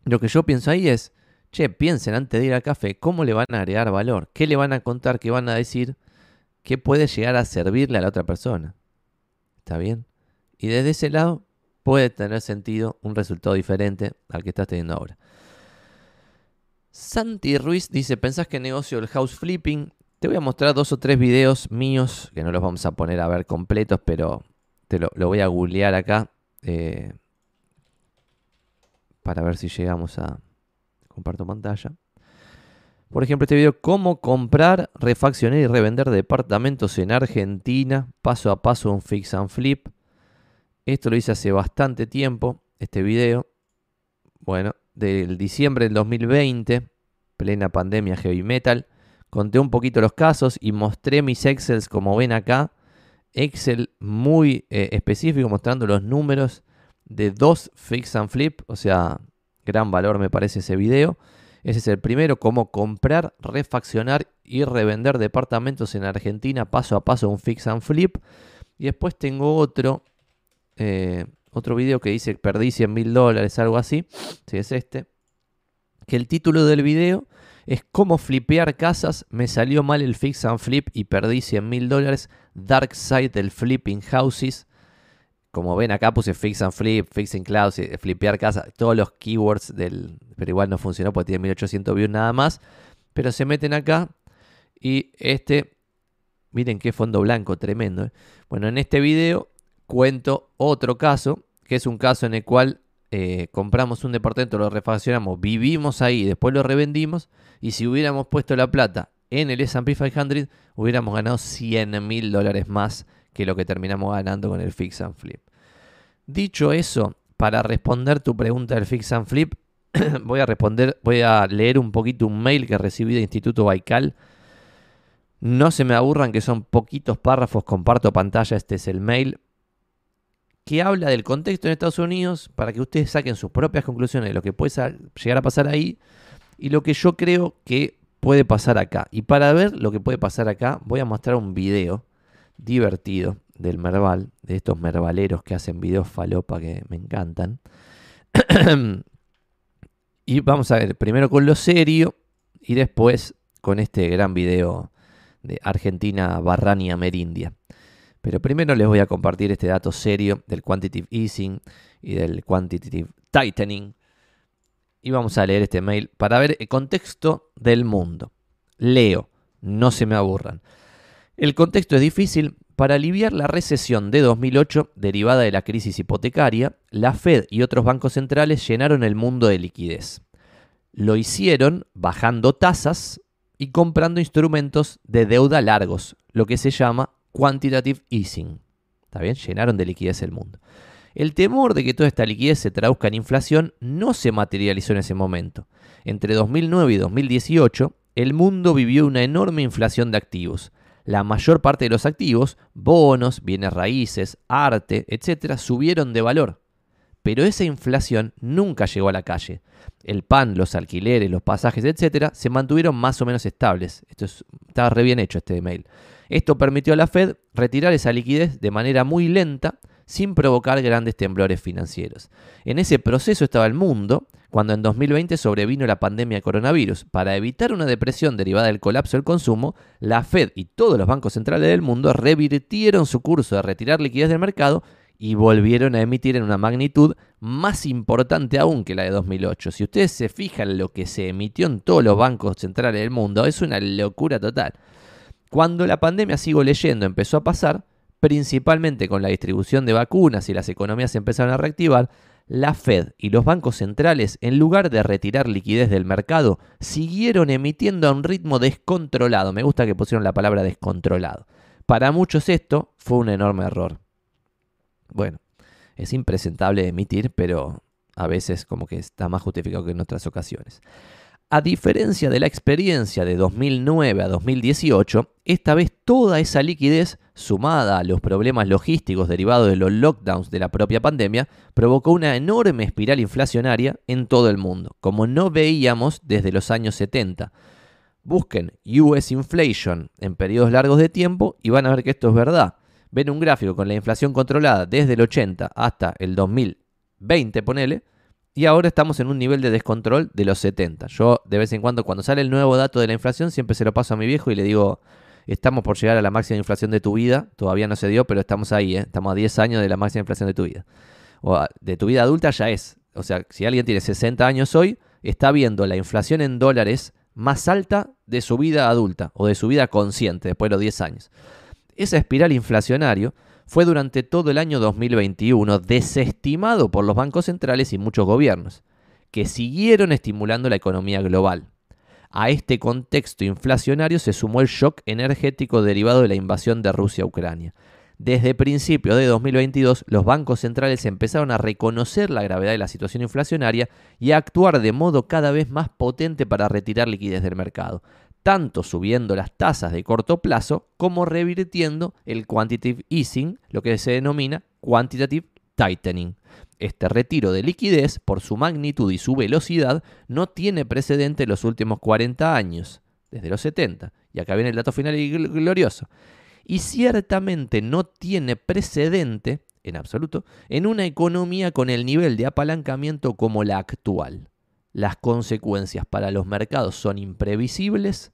lo que yo pienso ahí es, che, piensen antes de ir al café, ¿cómo le van a agregar valor? ¿Qué le van a contar? ¿Qué van a decir? ¿Qué puede llegar a servirle a la otra persona? ¿Está bien? Y desde ese lado puede tener sentido un resultado diferente al que estás teniendo ahora. Santi Ruiz dice, ¿pensás que negocio el house flipping? Te voy a mostrar dos o tres videos míos, que no los vamos a poner a ver completos, pero te lo, voy a googlear acá eh, para ver si llegamos a... Comparto pantalla. Por ejemplo, este video, cómo comprar, refaccionar y revender departamentos en Argentina, paso a paso un fix and flip. Esto lo hice hace bastante tiempo, este video. Bueno, del diciembre del 2020, plena pandemia heavy metal. Conté un poquito los casos y mostré mis Excels como ven acá. Excel muy eh, específico mostrando los números de dos fix and flip, o sea, gran valor me parece ese video. Ese es el primero, cómo comprar, refaccionar y revender departamentos en Argentina paso a paso, un fix and flip. Y después tengo otro eh, otro video que dice perdí 100 mil dólares, algo así. Si es este. Que el título del video es cómo flipear casas. Me salió mal el fix and flip y perdí 100 mil dólares. Dark side del flipping houses. Como ven acá puse fix and flip, fixing clouds, flipear casas, todos los keywords del... Pero igual no funcionó porque tiene 1800 views nada más. Pero se meten acá y este... Miren qué fondo blanco, tremendo. Eh. Bueno, en este video cuento otro caso, que es un caso en el cual eh, compramos un departamento, lo refaccionamos, vivimos ahí, después lo revendimos, y si hubiéramos puesto la plata en el S&P 500, hubiéramos ganado 100 mil dólares más que lo que terminamos ganando con el Fix and Flip. Dicho eso, para responder tu pregunta del Fix and Flip, *coughs* voy a responder, voy a leer un poquito un mail que recibí de Instituto Baikal. No se me aburran que son poquitos párrafos, comparto pantalla, este es el mail que habla del contexto en Estados Unidos para que ustedes saquen sus propias conclusiones de lo que puede llegar a pasar ahí y lo que yo creo que puede pasar acá. Y para ver lo que puede pasar acá, voy a mostrar un video divertido del Merval, de estos mervaleros que hacen videos falopa que me encantan. *clears throat* y vamos a ver primero con lo serio y después con este gran video de Argentina Barrani Amerindia. Pero primero les voy a compartir este dato serio del quantitative easing y del quantitative tightening. Y vamos a leer este mail para ver el contexto del mundo. Leo, no se me aburran. El contexto es difícil, para aliviar la recesión de 2008 derivada de la crisis hipotecaria, la Fed y otros bancos centrales llenaron el mundo de liquidez. Lo hicieron bajando tasas y comprando instrumentos de deuda largos, lo que se llama quantitative easing. ¿Está bien? Llenaron de liquidez el mundo. El temor de que toda esta liquidez se traduzca en inflación no se materializó en ese momento. Entre 2009 y 2018, el mundo vivió una enorme inflación de activos. La mayor parte de los activos, bonos, bienes raíces, arte, etc., subieron de valor. Pero esa inflación nunca llegó a la calle. El pan, los alquileres, los pasajes, etc., se mantuvieron más o menos estables. Esto estaba re bien hecho este email. Esto permitió a la Fed retirar esa liquidez de manera muy lenta, sin provocar grandes temblores financieros. En ese proceso estaba el mundo, cuando en 2020 sobrevino la pandemia de coronavirus. Para evitar una depresión derivada del colapso del consumo, la Fed y todos los bancos centrales del mundo revirtieron su curso de retirar liquidez del mercado y volvieron a emitir en una magnitud más importante aún que la de 2008. Si ustedes se fijan lo que se emitió en todos los bancos centrales del mundo, es una locura total. Cuando la pandemia, sigo leyendo, empezó a pasar, principalmente con la distribución de vacunas y las economías empezaron a reactivar, la Fed y los bancos centrales, en lugar de retirar liquidez del mercado, siguieron emitiendo a un ritmo descontrolado. Me gusta que pusieron la palabra descontrolado. Para muchos esto fue un enorme error. Bueno, es impresentable emitir, pero a veces como que está más justificado que en otras ocasiones. A diferencia de la experiencia de 2009 a 2018, esta vez toda esa liquidez, sumada a los problemas logísticos derivados de los lockdowns de la propia pandemia, provocó una enorme espiral inflacionaria en todo el mundo, como no veíamos desde los años 70. Busquen US Inflation en periodos largos de tiempo y van a ver que esto es verdad. Ven un gráfico con la inflación controlada desde el 80 hasta el 2020, ponele, y ahora estamos en un nivel de descontrol de los 70. Yo de vez en cuando cuando sale el nuevo dato de la inflación siempre se lo paso a mi viejo y le digo, estamos por llegar a la máxima inflación de tu vida. Todavía no se dio, pero estamos ahí, ¿eh? estamos a 10 años de la máxima inflación de tu vida. O de tu vida adulta ya es. O sea, si alguien tiene 60 años hoy, está viendo la inflación en dólares más alta de su vida adulta o de su vida consciente después de los 10 años. Esa espiral inflacionario fue durante todo el año 2021 desestimado por los bancos centrales y muchos gobiernos, que siguieron estimulando la economía global. A este contexto inflacionario se sumó el shock energético derivado de la invasión de Rusia a Ucrania. Desde principios de 2022, los bancos centrales empezaron a reconocer la gravedad de la situación inflacionaria y a actuar de modo cada vez más potente para retirar liquidez del mercado, tanto subiendo las tasas de corto plazo como revirtiendo el quantitative easing, lo que se denomina quantitative tightening. Este retiro de liquidez, por su magnitud y su velocidad, no tiene precedente en los últimos 40 años, desde los 70. Y acá viene el dato final y glorioso. Y ciertamente no tiene precedente, en absoluto, en una economía con el nivel de apalancamiento como la actual. Las consecuencias para los mercados son imprevisibles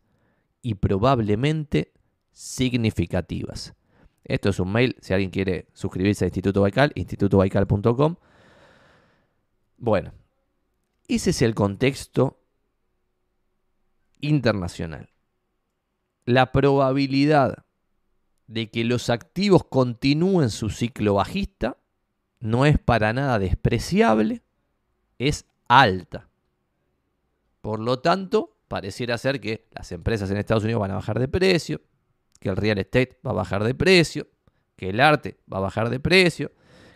y probablemente significativas. Esto es un mail, si alguien quiere suscribirse a Instituto Baikal, institutobaikal.com. Bueno, ese es el contexto internacional. La probabilidad de que los activos continúen su ciclo bajista no es para nada despreciable, es alta. Por lo tanto, pareciera ser que las empresas en Estados Unidos van a bajar de precio, que el real estate va a bajar de precio, que el arte va a bajar de precio,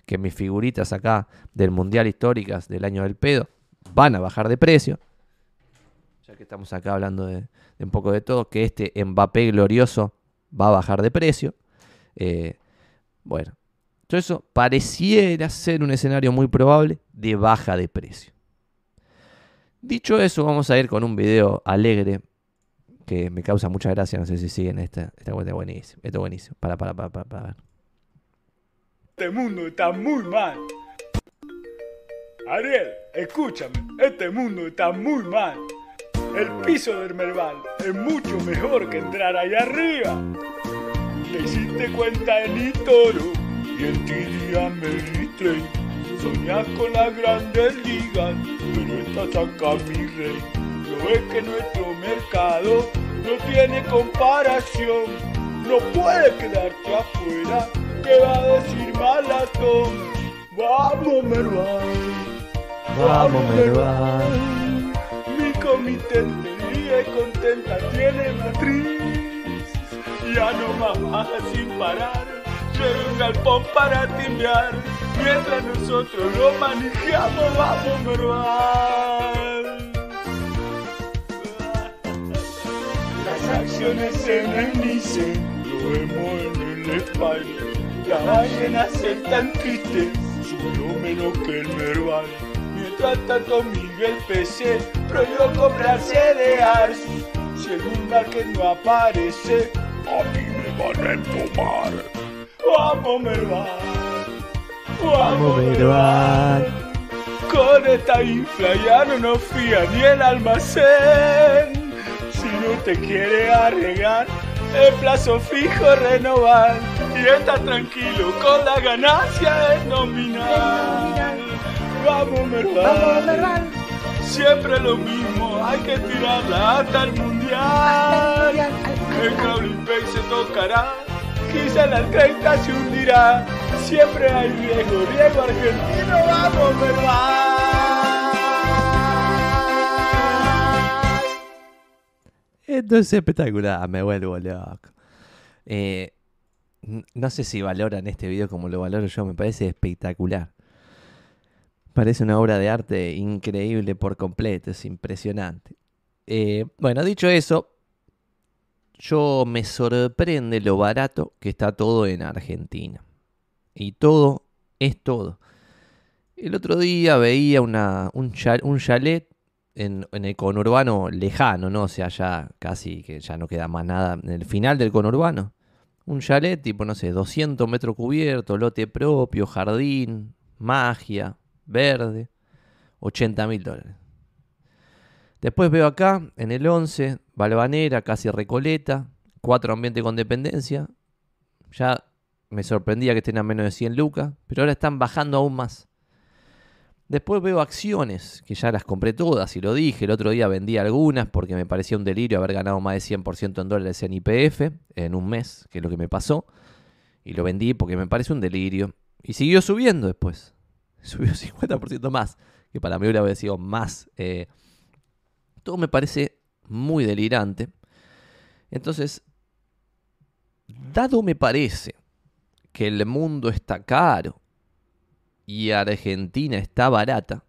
que mis figuritas acá del Mundial Históricas del año del pedo van a bajar de precio. Ya que estamos acá hablando de, un poco de todo, que este Mbappé glorioso va a bajar de precio. Eh, bueno, todo eso pareciera ser un escenario muy probable de baja de precio. Dicho eso, vamos a ir con un video alegre que me causa mucha gracia. No sé si siguen esta. Esta cuenta buenísimo. Esto es buenísimo. Para, para, para, para, para. Este mundo está muy mal. Ariel, escúchame. Este mundo está muy mal. El piso del Merval es mucho mejor que entrar ahí arriba. Le hiciste cuenta en Itoro y el TD Soñas con las grandes ligas, pero estás acá mi rey. No es que nuestro mercado no tiene comparación. no puede quedarte afuera. ¿Qué va a decir Malatón? Vamos, Merval. Vamos, Merval. Mi comitente ríe contenta, tiene matriz. Ya no más baja sin parar. Un galpón para timbear. Mientras nosotros lo manejamos, vamos, Merval. Las acciones el Nice, lo vemos en el España. Las ballenas están tristes, solo menos que el Merval. Mientras tanto Miguel PC prohibió comprar cereales. Si el market no aparece, a mí me van a empomar. Vamos Merval, vamos Merval. Con esta infla ya no nos fía ni el almacén. Si no te quiere arreglar, el plazo fijo renovar. Y está tranquilo con la ganancia es nominal. Vamos, Merval. Siempre lo mismo, hay que tirarla hasta el mundial. El Cowley se tocará, quizá las 30 se hundirá. Siempre hay riesgo, riesgo argentino, vamos, Merval. Esto es espectacular, me vuelvo loco. Eh, no sé si valoran este video como lo valoro yo, me parece espectacular. Parece una obra de arte increíble por completo, es impresionante. Eh, bueno, dicho eso, yo me sorprende lo barato que está todo en Argentina. Y todo es todo. El otro día veía un, cha- un chalet en, en el conurbano lejano, ¿no? O sea, ya casi que ya no queda más nada. En el final del conurbano. Un chalet tipo, no sé, 200 metros cubiertos, lote propio, jardín, magia, verde, 80 mil dólares. Después veo acá, en el 11, Balvanera, casi Recoleta, cuatro ambientes con dependencia. Ya me sorprendía que estén a menos de 100 lucas, pero ahora están bajando aún más. Después veo acciones, que ya las compré todas y lo dije. El otro día vendí algunas porque me parecía un delirio haber ganado más de 100% en dólares en IPF en un mes, que es lo que me pasó. Y lo vendí porque me parece un delirio. Y siguió subiendo después. *laughs* Subió 50% más, que para mí hubiera sido más. eh, todo me parece muy delirante. Entonces, dado me parece que el mundo está caro y Argentina está barata,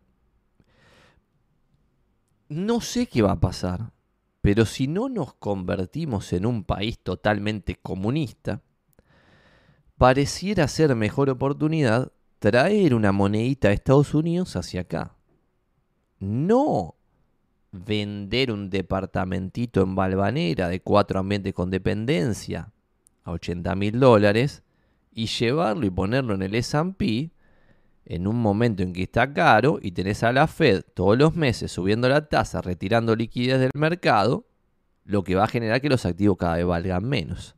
no sé qué va a pasar, pero si no nos convertimos en un país totalmente comunista, pareciera ser mejor oportunidad traer una monedita de Estados Unidos hacia acá. No vender un departamentito en Balvanera de cuatro ambientes con dependencia a 80 mil dólares y llevarlo y ponerlo en el S&P en un momento en que está caro y tenés a la Fed todos los meses subiendo la tasa, retirando liquidez del mercado, lo que va a generar que los activos cada vez valgan menos.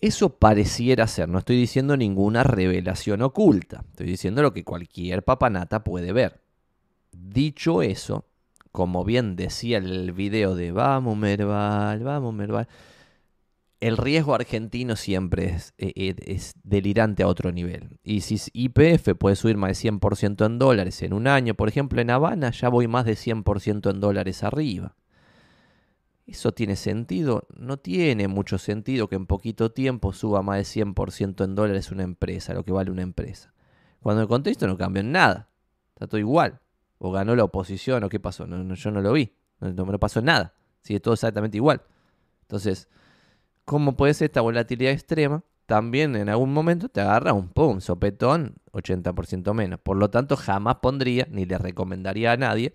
Eso pareciera ser, no estoy diciendo ninguna revelación oculta, estoy diciendo lo que cualquier papanata puede ver. Dicho eso, como bien decía el video de vamos Merval, vamos Merval, el riesgo argentino siempre es, eh, es delirante a otro nivel. Y si IPF puede subir más de 100% en dólares en un año, por ejemplo en Habana ya voy más de 100% en dólares arriba. ¿Eso tiene sentido? No tiene mucho sentido que en poquito tiempo suba más de 100% en dólares una empresa, lo que vale una empresa. Cuando el contexto no cambia en nada. Está todo igual. O ganó la oposición, o qué pasó. No, no, yo no lo vi. No, no pasó nada. Sigue todo exactamente igual. Entonces, ¿cómo puede ser esta volatilidad extrema? También en algún momento te agarra un pum, sopetón, 80% menos. Por lo tanto, jamás pondría, ni le recomendaría a nadie,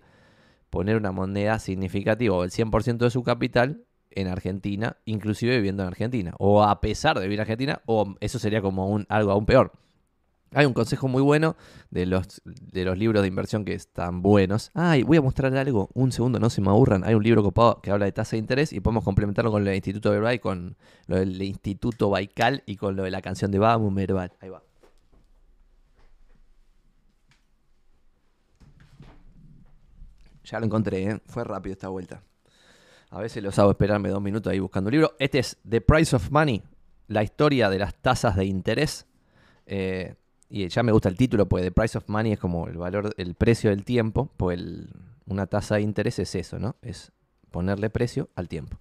poner una moneda significativa o el 100% de su capital en Argentina, inclusive viviendo en Argentina. O a pesar de vivir en Argentina, o eso sería como un, algo aún peor. Hay un consejo muy bueno de los, de los libros de inversión que están buenos. Ay, voy a mostrar algo. Un segundo, no se me aburran. Hay un libro copado que habla de tasa de interés y podemos complementarlo con del Instituto Verbal, con lo del Instituto Baikal y con lo de la canción de Vamos Merval. Ahí va. Ya lo encontré, ¿eh? fue rápido esta vuelta. A veces los hago esperarme dos minutos ahí buscando un libro. Este es The Price of Money, la historia de las tasas de interés. Eh, y ya me gusta el título, porque The Price of Money es como el valor, el precio del tiempo. Pues una tasa de interés es eso, ¿no? Es ponerle precio al tiempo.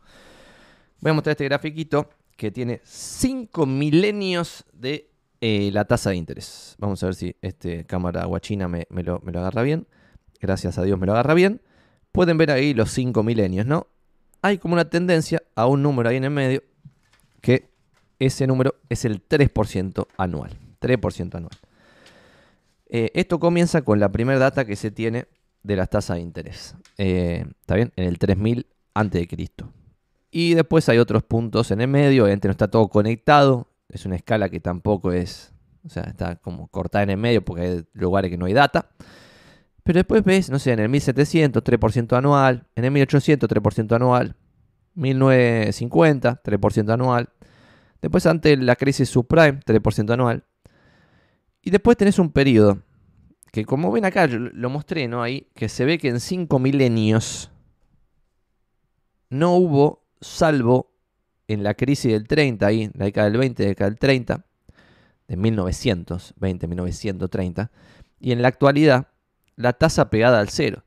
Voy a mostrar este grafiquito que tiene 5 milenios de eh, la tasa de interés. Vamos a ver si este cámara guachina me, lo, me lo agarra bien. Gracias a Dios me lo agarra bien. Pueden ver ahí los 5 milenios, ¿no? Hay como una tendencia a un número ahí en el medio que ese número es el 3% anual. 3% anual. Eh, esto comienza con la primera data que se tiene de las tasas de interés. Eh, ¿Está bien? En el 3000 a.C. Y después hay otros puntos en el medio, obviamente no está todo conectado, es una escala que tampoco es, o sea, está como cortada en el medio porque hay lugares que no hay data. Pero después ves, no sé, en el 1700, 3% anual, en el 1800, 3% anual, 1950, 3% anual. Después ante la crisis subprime, 3% anual. Y después tenés un periodo que como ven acá, lo mostré, ¿no? Ahí, que se ve que en 5 milenios no hubo salvo en la crisis del 30, ahí, la década del 20, la década del 30, de 1920, 1930, y en la actualidad, la tasa pegada al cero.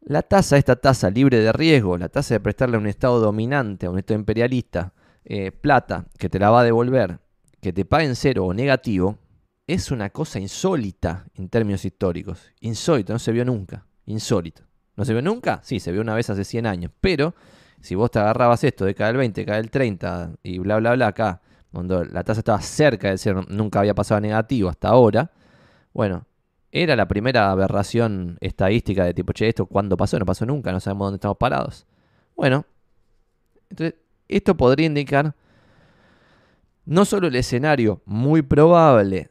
La tasa, esta tasa libre de riesgo, la tasa de prestarle a un Estado dominante, a un Estado imperialista, eh, plata, que te la va a devolver, que te pague en cero o negativo, es una cosa insólita en términos históricos. Insólito, no se vio nunca. Insólito. ¿No se vio nunca? Sí, se vio una vez hace 100 años, pero si vos te agarrabas esto de cada del 20, cada del 30 y bla, bla, bla, acá, cuando la tasa estaba cerca de ser, nunca había pasado negativo hasta ahora, bueno, era la primera aberración estadística de tipo, che, esto cuándo pasó, no pasó nunca, no sabemos dónde estamos parados. Bueno, entonces, esto podría indicar no solo el escenario muy probable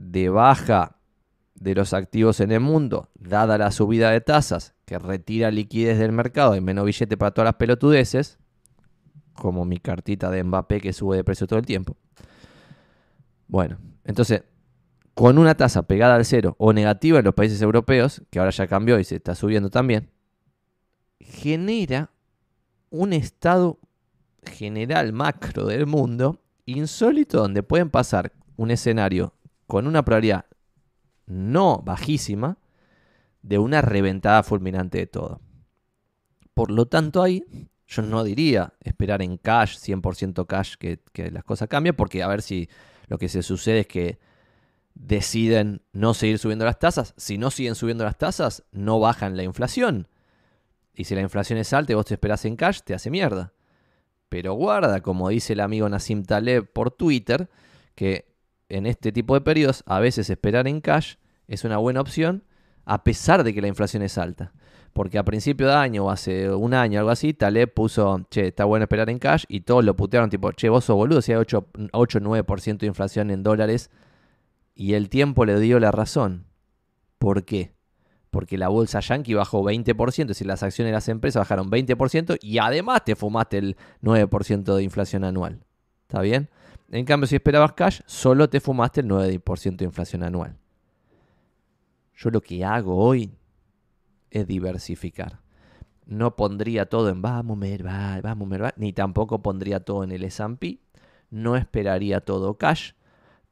de baja de los activos en el mundo, dada la subida de tasas, que retira liquidez del mercado y menos billete para todas las pelotudeces, como mi cartita de Mbappé que sube de precio todo el tiempo. Bueno, entonces, con una tasa pegada al cero o negativa en los países europeos, que ahora ya cambió y se está subiendo también, genera un estado general macro del mundo insólito donde pueden pasar un escenario con una probabilidad no bajísima, de una reventada fulminante de todo. Por lo tanto, ahí yo no diría esperar en cash, 100% cash, que, las cosas cambien, porque a ver si lo que se sucede es que deciden no seguir subiendo las tasas. Si no siguen subiendo las tasas, no bajan la inflación. Y si la inflación es alta y vos te esperás en cash, te hace mierda. Pero guarda, como dice el amigo Nassim Taleb por Twitter, que en este tipo de periodos, a veces esperar en cash es una buena opción, a pesar de que la inflación es alta. Porque a principio de año o hace un año, algo así, Taleb puso, che, está bueno esperar en cash, y todos lo putearon, tipo, che, vos sos boludo, si hay 8, 8 9% de inflación en dólares, y el tiempo le dio la razón. ¿Por qué? Porque la bolsa yankee bajó 20%, es decir, las acciones de las empresas bajaron 20%, y además te fumaste el 9% de inflación anual. ¿Está bien? En cambio, si esperabas cash, solo te fumaste el 9% de inflación anual. Yo lo que hago hoy es diversificar. No pondría todo en vamos Merval, vamos Merval, ni tampoco pondría todo en el S&P. No esperaría todo cash.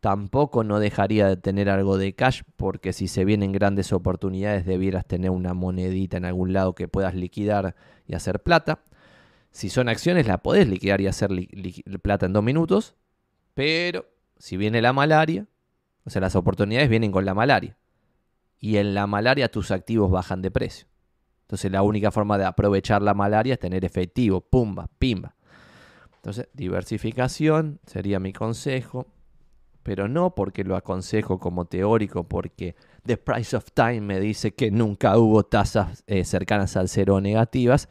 Tampoco no dejaría de tener algo de cash porque si se vienen grandes oportunidades debieras tener una monedita en algún lado que puedas liquidar y hacer plata. Si son acciones la podés liquidar y hacer plata en dos minutos. Pero si viene la malaria, o sea, las oportunidades vienen con la malaria. Y en la malaria tus activos bajan de precio. Entonces la única forma de aprovechar la malaria es tener efectivo, pumba, pimba. Entonces, diversificación sería mi consejo, pero no porque lo aconsejo como teórico, porque The Price of Time me dice que nunca hubo tasas eh, cercanas al cero negativas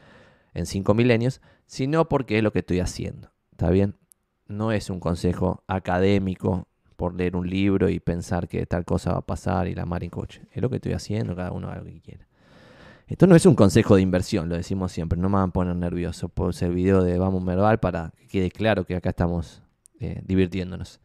en cinco milenios, sino porque es lo que estoy haciendo. ¿Está bien? No es un consejo académico por leer un libro y pensar que tal cosa va a pasar y la mar en coche. Es lo que estoy haciendo, cada uno haga lo que quiera. Esto no es un consejo de inversión, lo decimos siempre. No me van a poner nervioso por el video de Vamos Merval para que quede claro que acá estamos eh, divirtiéndonos.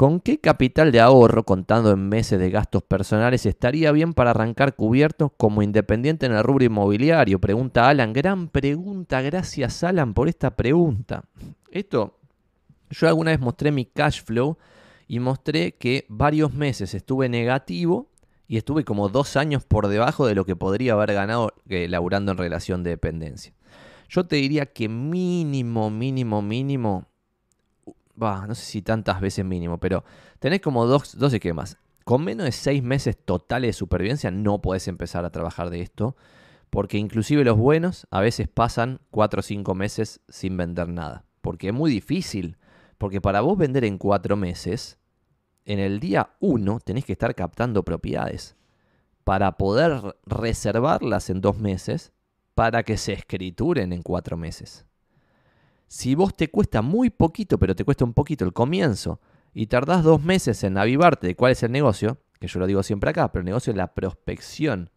¿Con qué capital de ahorro, contando en meses de gastos personales, estaría bien para arrancar cubierto como independiente en el rubro inmobiliario? Pregunta Alan. Gran pregunta. Gracias, Alan, por esta pregunta. Esto, yo alguna vez mostré mi cash flow y mostré que varios meses estuve negativo y estuve como dos años por debajo de lo que podría haber ganado eh, laburando en relación de dependencia. Yo te diría que mínimo, mínimo, mínimo no sé si tantas veces mínimo, pero tenés como dos, dos esquemas. Con menos de seis meses totales de supervivencia no podés empezar a trabajar de esto, porque inclusive los buenos a veces pasan cuatro o cinco meses sin vender nada, porque es muy difícil, porque para vos vender en cuatro meses, en el día uno tenés que estar captando propiedades para poder reservarlas en dos meses para que se escrituren en cuatro meses. Si vos te cuesta muy poquito, pero te cuesta un poquito el comienzo, y tardás dos meses en avivarte de cuál es el negocio, que yo lo digo siempre acá, pero el negocio es la prospección.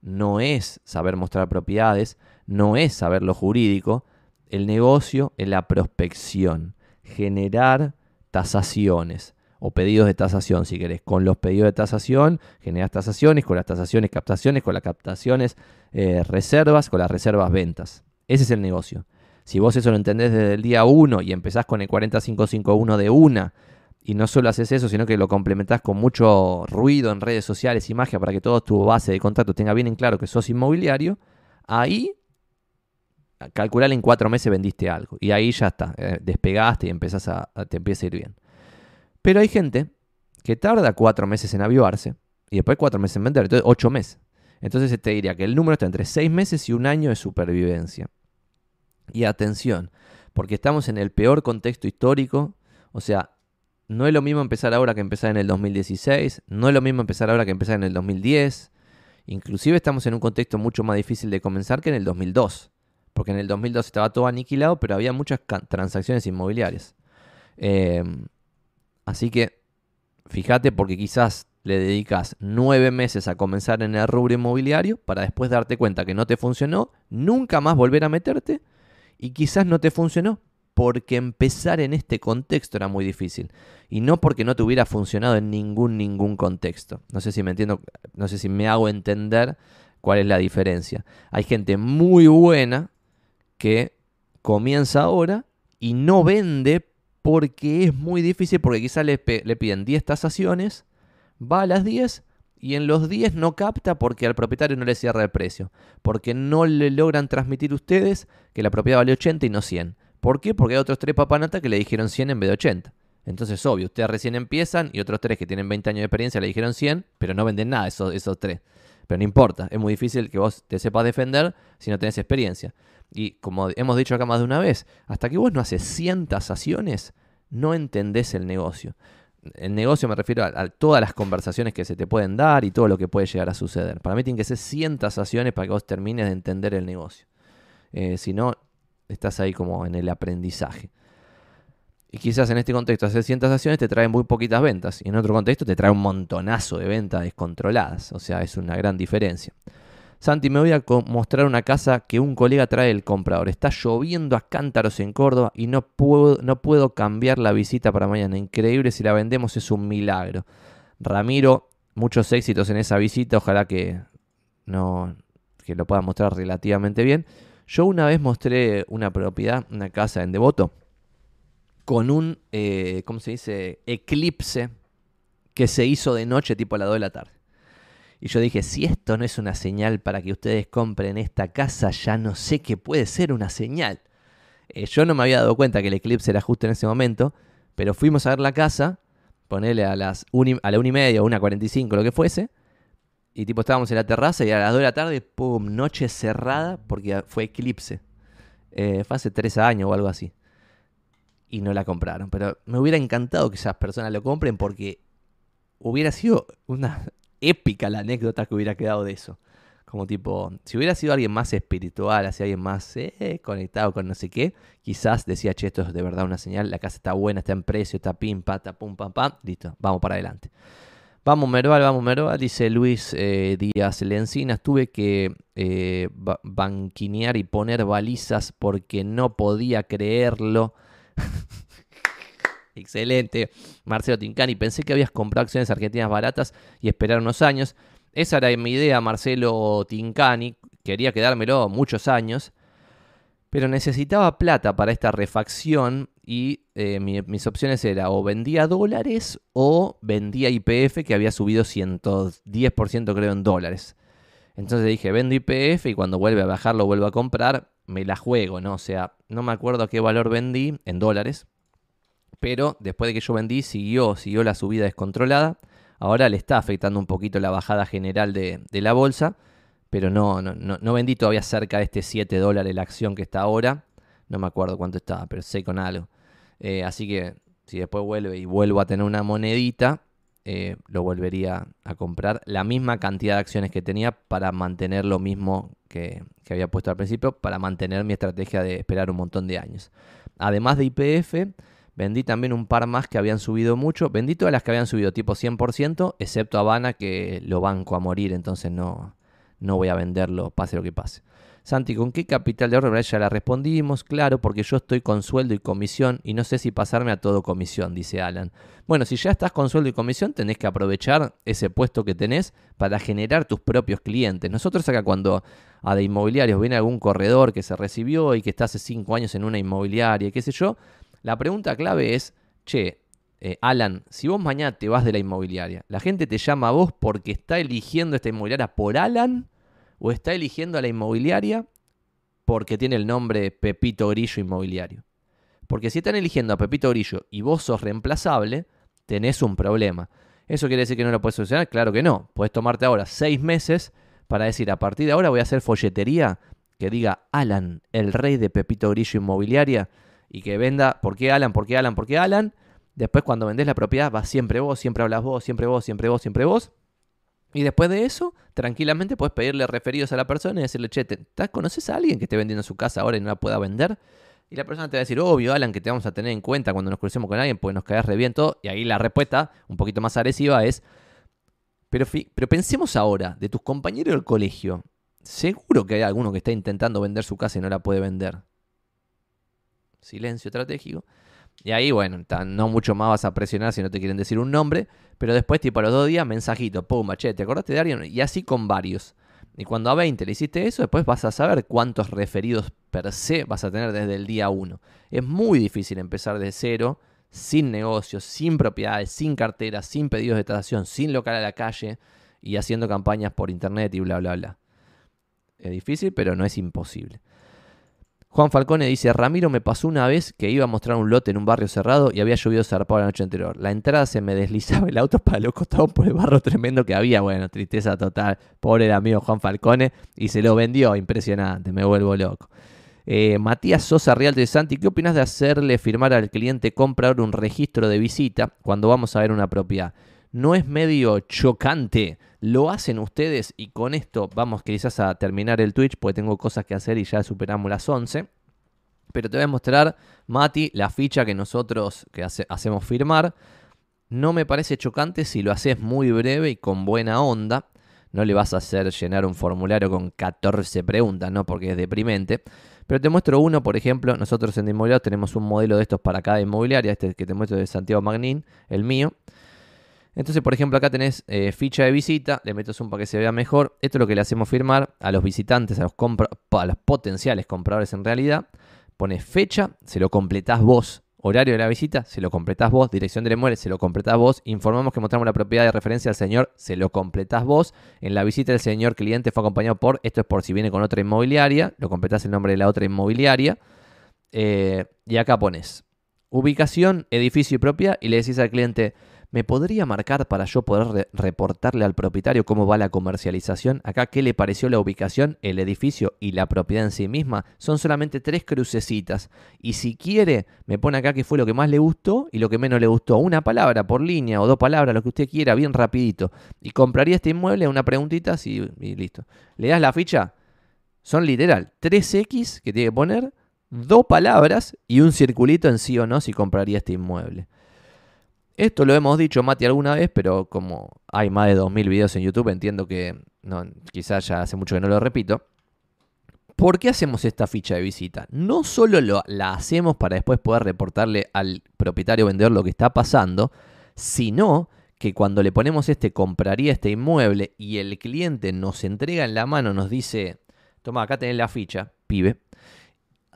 No es saber mostrar propiedades, no es saber lo jurídico. El negocio es la prospección. Generar tasaciones o pedidos de tasación, si querés. Con los pedidos de tasación generas tasaciones, con las tasaciones captaciones, con las captaciones eh, reservas, con las reservas ventas. Ese es el negocio. Si vos eso lo entendés desde el día 1 y empezás con el 40551 de una, y no solo haces eso, sino que lo complementás con mucho ruido en redes sociales y magia para que toda tu base de contacto tenga bien en claro que sos inmobiliario, ahí calcular en cuatro meses vendiste algo. Y ahí ya está, eh, despegaste y empezás a, te empieza a ir bien. Pero hay gente que tarda cuatro meses en avivarse y después cuatro meses en vender, entonces ocho meses. Entonces te diría que el número está entre seis meses y un año de supervivencia. Y atención, porque estamos en el peor contexto histórico, o sea, no es lo mismo empezar ahora que empezar en el 2016, no es lo mismo empezar ahora que empezar en el 2010, inclusive estamos en un contexto mucho más difícil de comenzar que en el 2002, porque en el 2002 estaba todo aniquilado, pero había muchas transacciones inmobiliarias. Em, así que fíjate porque quizás le dedicas nueve meses a comenzar en el rubro inmobiliario para después darte cuenta que no te funcionó, nunca más volver a meterte y quizás no te funcionó porque empezar en este contexto era muy difícil y no porque no te hubiera funcionado en ningún ningún contexto. No sé si me entiendo, no sé si me hago entender cuál es la diferencia. Hay gente muy buena que comienza ahora y no vende porque es muy difícil, porque quizás le, le piden 10 tasaciones, va a las 10 y en los 10 no capta porque al propietario no le cierra el precio, porque no le logran transmitir ustedes que la propiedad vale 80 y no 100. ¿Por qué? Porque hay otros tres papanatas que le dijeron 100 en vez de 80. Entonces, obvio, ustedes recién empiezan y otros tres que tienen 20 años de experiencia le dijeron 100, pero no venden nada esos, esos tres. Pero no importa, es muy difícil que vos te sepas defender si no tenés experiencia. Y como hemos dicho acá más de una vez, hasta que vos no haces 100 tasaciones, no entendés el negocio el negocio me refiero a, todas las conversaciones que se te pueden dar y todo lo que puede llegar a suceder. Para mí tienen que ser 100 tasaciones para que vos termines de entender el negocio. Eh, si no, estás ahí como en el aprendizaje. Y quizás en este contexto hacer 100 tasaciones te trae muy poquitas ventas. Y en otro contexto te trae un montonazo de ventas descontroladas. O sea, es una gran diferencia. Santi, me voy a mostrar una casa que un colega trae el comprador. Está lloviendo a cántaros en Córdoba y no puedo, no puedo cambiar la visita para mañana. Increíble, si la vendemos es un milagro. Ramiro, muchos éxitos en esa visita. Ojalá que, no, que lo pueda mostrar relativamente bien. Yo una vez mostré una propiedad, una casa en Devoto, con un, eh, ¿cómo se dice? Eclipse que se hizo de noche, tipo a las 2 de la tarde. Y yo dije, si esto no es una señal para que ustedes compren esta casa, ya no sé qué puede ser una señal. Eh, yo no me había dado cuenta que el eclipse era justo en ese momento, pero fuimos a ver la casa, ponerle a las a la una y media o una cuarenta y cinco, lo que fuese, y tipo estábamos en la terraza y a las dos de la tarde, pum, noche cerrada porque fue eclipse. Eh, fue hace tres años o algo así. Y no la compraron. Pero me hubiera encantado que esas personas lo compren porque hubiera sido una, épica la anécdota que hubiera quedado de eso. Como tipo, si hubiera sido alguien más espiritual, así alguien más eh, conectado con no sé qué, quizás decía, che, esto es de verdad una señal, la casa está buena, está en precio, está pim, pata, pum, pam, pam, listo, vamos para adelante. Vamos Merval, vamos Merval, dice Luis eh, Díaz Lencinas, tuve que eh, banquinear y poner balizas porque no podía creerlo. Excelente. Marcelo Tincani, pensé que habías comprado acciones argentinas baratas y esperar unos años. Esa era mi idea, Marcelo Tincani. Quería quedármelo muchos años. Pero necesitaba plata para esta refacción y eh, mis opciones eran o vendía dólares o vendía IPF que había subido 110% creo en dólares. Entonces dije, vendo IPF y cuando vuelve a bajar lo vuelvo a comprar, me la juego, ¿no? O sea, no me acuerdo a qué valor vendí en dólares, pero después de que yo vendí siguió, siguió la subida descontrolada. Ahora le está afectando un poquito la bajada general de, la bolsa, pero no, no, no, vendí todavía cerca de este 7 dólares la acción que está ahora. No me acuerdo cuánto estaba, pero sé con algo. Eh, así que si después vuelve y vuelvo a tener una monedita, eh, lo volvería a comprar la misma cantidad de acciones que tenía para mantener lo mismo que, había puesto al principio, para mantener mi estrategia de esperar un montón de años. Además de IPF, vendí también un par más que habían subido mucho. Vendí todas las que habían subido tipo 100%, excepto Habana que lo banco a morir, entonces no, no voy a venderlo, pase lo que pase. Santi, ¿con qué capital de ahorro? Ya la respondimos, claro, porque yo estoy con sueldo y comisión y no sé si pasarme a todo comisión, dice Alan. Bueno, si ya estás con sueldo y comisión, tenés que aprovechar ese puesto que tenés para generar tus propios clientes. Nosotros acá cuando a de inmobiliarios viene algún corredor que se recibió y que está hace cinco años en una inmobiliaria, qué sé yo, la pregunta clave es, che, eh, Alan, si vos mañana te vas de la inmobiliaria, ¿la gente te llama a vos porque está eligiendo esta inmobiliaria por Alan? o está eligiendo a la inmobiliaria porque tiene el nombre Pepito Grillo Inmobiliario. Porque si están eligiendo a Pepito Grillo y vos sos reemplazable, tenés un problema. ¿Eso quiere decir que no lo puedes solucionar? Claro que no. Puedes tomarte ahora seis meses para decir, a partir de ahora voy a hacer folletería que diga Alan, el rey de Pepito Grillo Inmobiliaria, y que venda, ¿por qué Alan? ¿Por qué Alan? ¿Por qué Alan? Después cuando vendés la propiedad, va siempre vos, siempre hablas vos, siempre vos, siempre vos, siempre vos. Y después de eso, tranquilamente puedes pedirle referidos a la persona y decirle, che, ¿conoces a alguien que esté vendiendo su casa ahora y no la pueda vender? Y la persona te va a decir, obvio, Alan, que te vamos a tener en cuenta cuando nos crucemos con alguien, porque nos caes re bien todo. Y ahí la respuesta, un poquito más agresiva, es, pero, pero pensemos ahora, de tus compañeros del colegio, seguro que hay alguno que está intentando vender su casa y no la puede vender. Silencio estratégico. Y ahí, bueno, no mucho más vas a presionar si no te quieren decir un nombre. Pero después, tipo a los dos días, mensajito, pum, che, ¿te acordaste de alguien? Y así con varios. Y cuando a 20 le hiciste eso, después vas a saber cuántos referidos per se vas a tener desde el día 1. Es muy difícil empezar de cero, sin negocios, sin propiedades, sin carteras, sin pedidos de tasación, sin local a la calle y haciendo campañas por internet y bla, bla, bla. Es difícil, pero no es imposible. Juan Falcone dice, Ramiro me pasó una vez que iba a mostrar un lote en un barrio cerrado y había llovido zarpado la noche anterior. La entrada se me deslizaba el auto para los costados por el barro tremendo que había. Bueno, tristeza total. Pobre el amigo Juan Falcone y se lo vendió. Impresionante, me vuelvo loco. Eh, Matías Sosa Real de Santi, ¿qué opinas de hacerle firmar al cliente comprador un registro de visita cuando vamos a ver una propiedad? ¿No es medio chocante? Lo hacen ustedes y con esto vamos quizás a terminar el Twitch porque tengo cosas que hacer y ya superamos las 11. Pero te voy a mostrar, Mati, la ficha que nosotros que hacemos firmar. No me parece chocante si lo haces muy breve y con buena onda. No le vas a hacer llenar un formulario con 14 preguntas, ¿no? Porque es deprimente. Pero te muestro uno, por ejemplo, nosotros en Inmobiliario tenemos un modelo de estos para cada inmobiliaria, este que te muestro de Santiago Magnín, el mío. Entonces, por ejemplo, acá tenés eh, ficha de visita, le meto zoom para que se vea mejor. Esto es lo que le hacemos firmar a los visitantes, a los, los potenciales compradores en realidad. Pones fecha, se lo completás vos. Horario de la visita, se lo completás vos. Dirección del inmueble, se lo completás vos. Informamos que mostramos la propiedad de referencia al señor, se lo completás vos. En la visita del señor cliente fue acompañado por, esto es por si viene con otra inmobiliaria, lo completás el nombre de la otra inmobiliaria. Eh, y acá pones ubicación, edificio y propiedad y le decís al cliente, ¿Me podría marcar para yo poder reportarle al propietario cómo va la comercialización? Acá, ¿qué le pareció la ubicación, el edificio y la propiedad en sí misma? Son solamente tres crucecitas. Y si quiere, me pone acá qué fue lo que más le gustó y lo que menos le gustó. Una palabra por línea o dos palabras, lo que usted quiera, bien rapidito. Y compraría este inmueble, una preguntita y, y listo. ¿Le das la ficha? Son literal, 3X que tiene que poner, dos palabras y un circulito en sí o no si compraría este inmueble. Esto lo hemos dicho, Mati, alguna vez, pero como hay más de 2.000 videos en YouTube, entiendo que no, quizás ya hace mucho que no lo repito. ¿Por qué hacemos esta ficha de visita? No solo lo- la hacemos para después poder reportarle al propietario vendedor lo que está pasando, sino que cuando le ponemos este compraría este inmueble y el cliente nos entrega en la mano, nos dice, toma, acá tenés la ficha, pibe,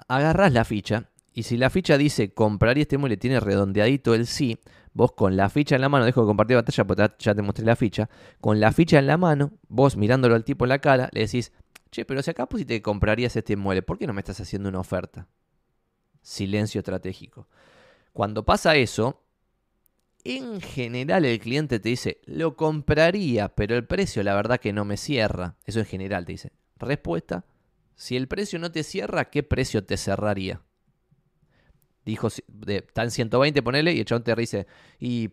agarrás la ficha y si la ficha dice compraría este inmueble, tiene redondeadito el sí, vos con la ficha en la mano, dejo de compartir pantalla porque ya- te mostré la ficha, con la ficha en la mano, vos mirándolo al tipo en la cara, le decís, che, pero si acá pusiste que comprarías este inmueble, ¿por qué no me estás haciendo una oferta? Silencio estratégico. Cuando pasa eso, en general el cliente te dice, lo compraría, pero el precio la verdad que no me cierra. Eso en general te dice. Respuesta, si el precio no te cierra, ¿qué precio te cerraría? Dijo, está en 120, ponele, y el chabón te dice, y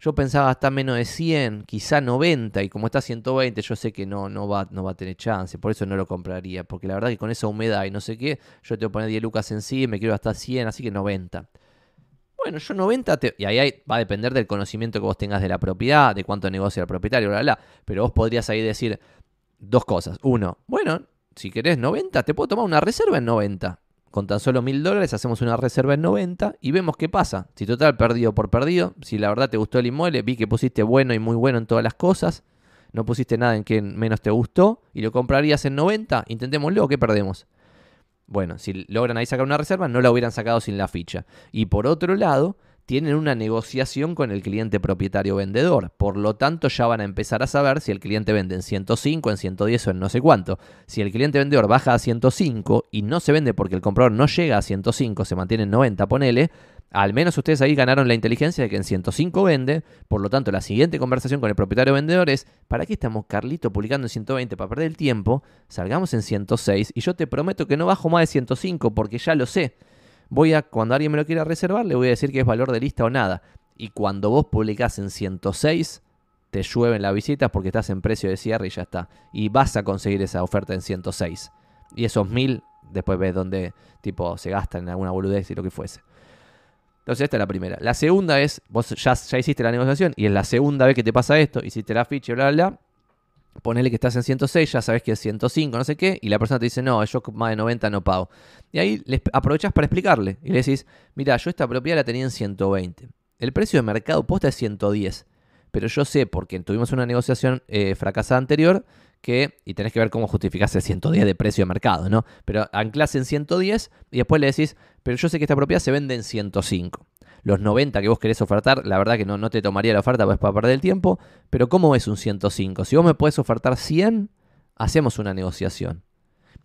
yo pensaba hasta menos de 100, quizá 90, y como está 120, yo sé que no, no, va, no va a tener chance, por eso no lo compraría, porque la verdad que con esa humedad y no sé qué, yo te voy a poner 10 lucas en sí, me quiero hasta 100, así que 90. Bueno, yo 90, te- y ahí va a depender del conocimiento que vos tengas de la propiedad, de cuánto negocia el propietario, bla, bla, bla. Pero vos podrías ahí decir dos cosas. Uno, bueno, si querés 90, te puedo tomar una reserva en 90. Con tan solo mil dólares hacemos una reserva en 90 y vemos qué pasa. Si total perdido por perdido, si la verdad te gustó el inmueble, vi que pusiste bueno y muy bueno en todas las cosas, no pusiste nada en que menos te gustó y lo comprarías en 90, intentémoslo, ¿qué perdemos? Bueno, si logran ahí sacar una reserva, no la hubieran sacado sin la ficha. Y por otro lado, tienen una negociación con el cliente propietario vendedor. Por lo tanto, ya van a empezar a saber si el cliente vende en 105, en 110 o en no sé cuánto. Si el cliente vendedor baja a 105 y no se vende porque el comprador no llega a 105, se mantiene en 90, ponele, al menos ustedes ahí ganaron la inteligencia de que en 105 vende. Por lo tanto, la siguiente conversación con el propietario vendedor es, ¿para qué estamos Carlito publicando en 120 para perder el tiempo? Salgamos en 106 y yo te prometo que no bajo más de 105 porque ya lo sé. Voy a, cuando alguien me lo quiera reservar, le voy a decir que es valor de lista o nada. Y cuando vos publicás en 106, te llueven las visitas porque estás en precio de cierre y ya está. Y vas a conseguir esa oferta en 106. Y esos mil, después ves dónde tipo se gastan en alguna boludez y lo que fuese. Entonces esta es la primera. La segunda es, vos ya, ya hiciste la negociación y es la segunda vez que te pasa esto, hiciste la ficha y bla, bla, bla. Ponele que estás en 106, ya sabes que es 105, no sé qué, y la persona te dice, no, yo más de 90 no pago. Y ahí le aprovechás para explicarle y le decís, mira, yo esta propiedad la tenía en 120. El precio de mercado posta es 110. Pero yo sé, porque tuvimos una negociación eh, fracasada anterior, que, y tenés que ver cómo justificás el 110 de precio de mercado, ¿no? Pero anclás en 110 y después le decís, pero yo sé que esta propiedad se vende en 105. Los 90 que vos querés ofertar, la verdad que no, no te tomaría la oferta pues, para perder el tiempo, pero ¿cómo es un 105? Si vos me puedes ofertar 100, hacemos una negociación.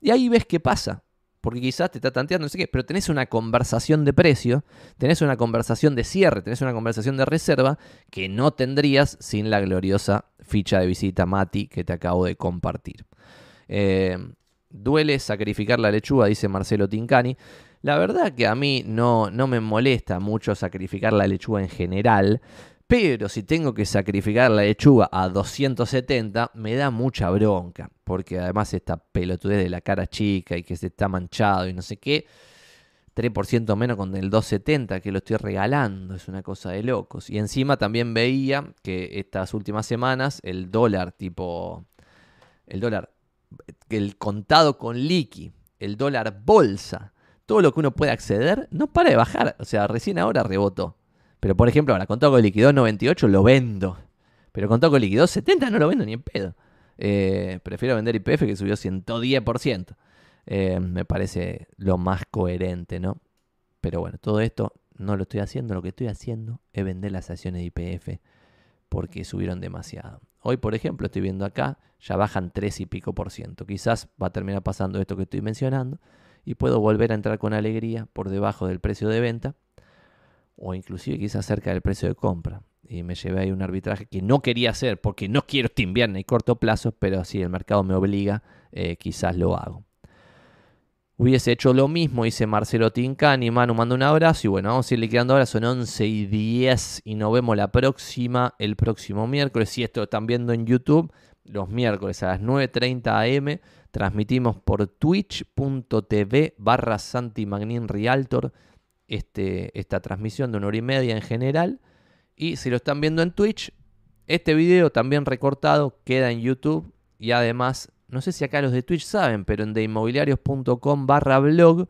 Y ahí ves qué pasa. Porque quizás te está tanteando, no sé qué, pero tenés una conversación de precio, tenés una conversación de cierre, tenés una conversación de reserva que no tendrías sin la gloriosa ficha de visita Mati que te acabo de compartir. Eh, duele sacrificar la lechuga, dice Marcelo Tincani. La verdad que a mí no, no me molesta mucho sacrificar la lechuga en general, pero si tengo que sacrificar la lechuga a 270, me da mucha bronca. Porque además esta pelotudez de la cara chica y que se está manchado y no sé qué. 3% menos con el 270 que lo estoy regalando. Es una cosa de locos. Y encima también veía que estas últimas semanas el dólar tipo... El dólar... El contado con liqui. El dólar bolsa. Todo lo que uno puede acceder no para de bajar. O sea, recién ahora rebotó. Pero por ejemplo, ahora contado con liquidó 98 lo vendo. Pero contado con liquidó 70 no lo vendo ni en pedo. Eh, prefiero vender IPF que subió 110%. Eh, me parece lo más coherente, ¿no? Pero bueno, todo esto no lo estoy haciendo. Lo que estoy haciendo es vender las acciones de IPF porque subieron demasiado. Hoy, por ejemplo, estoy viendo acá, ya bajan 3 y pico por ciento. Quizás va a terminar pasando esto que estoy mencionando y puedo volver a entrar con alegría por debajo del precio de venta o inclusive quizás cerca del precio de compra. Y me llevé ahí un arbitraje que no quería hacer porque no quiero timbiar en el corto plazo, pero si el mercado me obliga, eh, quizás lo hago. Hubiese hecho lo mismo, dice Marcelo Tincani, Manu manda un abrazo y bueno, vamos a ir liquidando ahora, son 11 y 10 y nos vemos la próxima, el próximo miércoles, si esto lo están viendo en YouTube, los miércoles a las 9.30 am, transmitimos por twitch.tv barra Santi Magnin Realtor este, esta transmisión de una hora y media en general. Y si lo están viendo en Twitch, este video también recortado queda en YouTube y además no sé si acá los de Twitch saben, pero en deinmobiliarios.com barra blog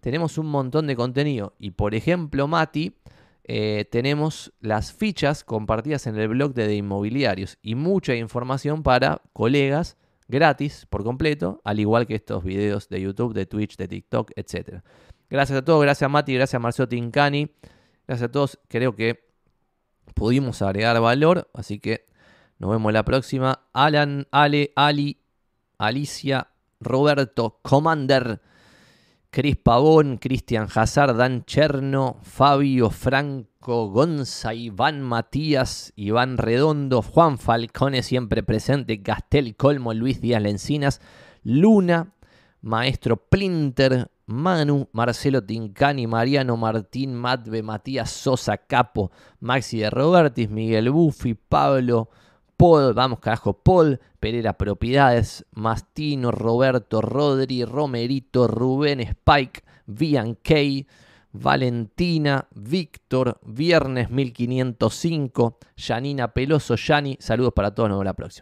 tenemos un montón de contenido. Y por ejemplo, Mati, eh, tenemos las fichas compartidas en el blog de, de Inmobiliarios y mucha información para colegas gratis por completo, al igual que estos videos de YouTube, de Twitch, de TikTok, etc. Gracias a todos, gracias a Mati, gracias a Marcelo Tincani, gracias a todos. Creo que pudimos agregar valor, así que nos vemos la próxima. Alan, Ale, Ali, Alicia, Roberto, Commander. Cris Pavón, Cristian Hazard, Dan Cherno, Fabio Franco, Gonza, Iván Matías, Iván Redondo, Juan Falcone siempre presente, Castel Colmo, Luis Díaz Lencinas, Luna, Maestro Plinter, Manu, Marcelo Tincani, Mariano Martín, Matve, Matías Sosa, Capo, Maxi de Robertis, Miguel Buffi, Pablo, Paul, vamos carajo, Paul, Pereira Propiedades, Mastino, Roberto, Rodri, Romerito, Rubén Spike, Vian Valentina, Víctor, Viernes 1505, Yanina Peloso, Yani, saludos para todos, nos vemos la próxima.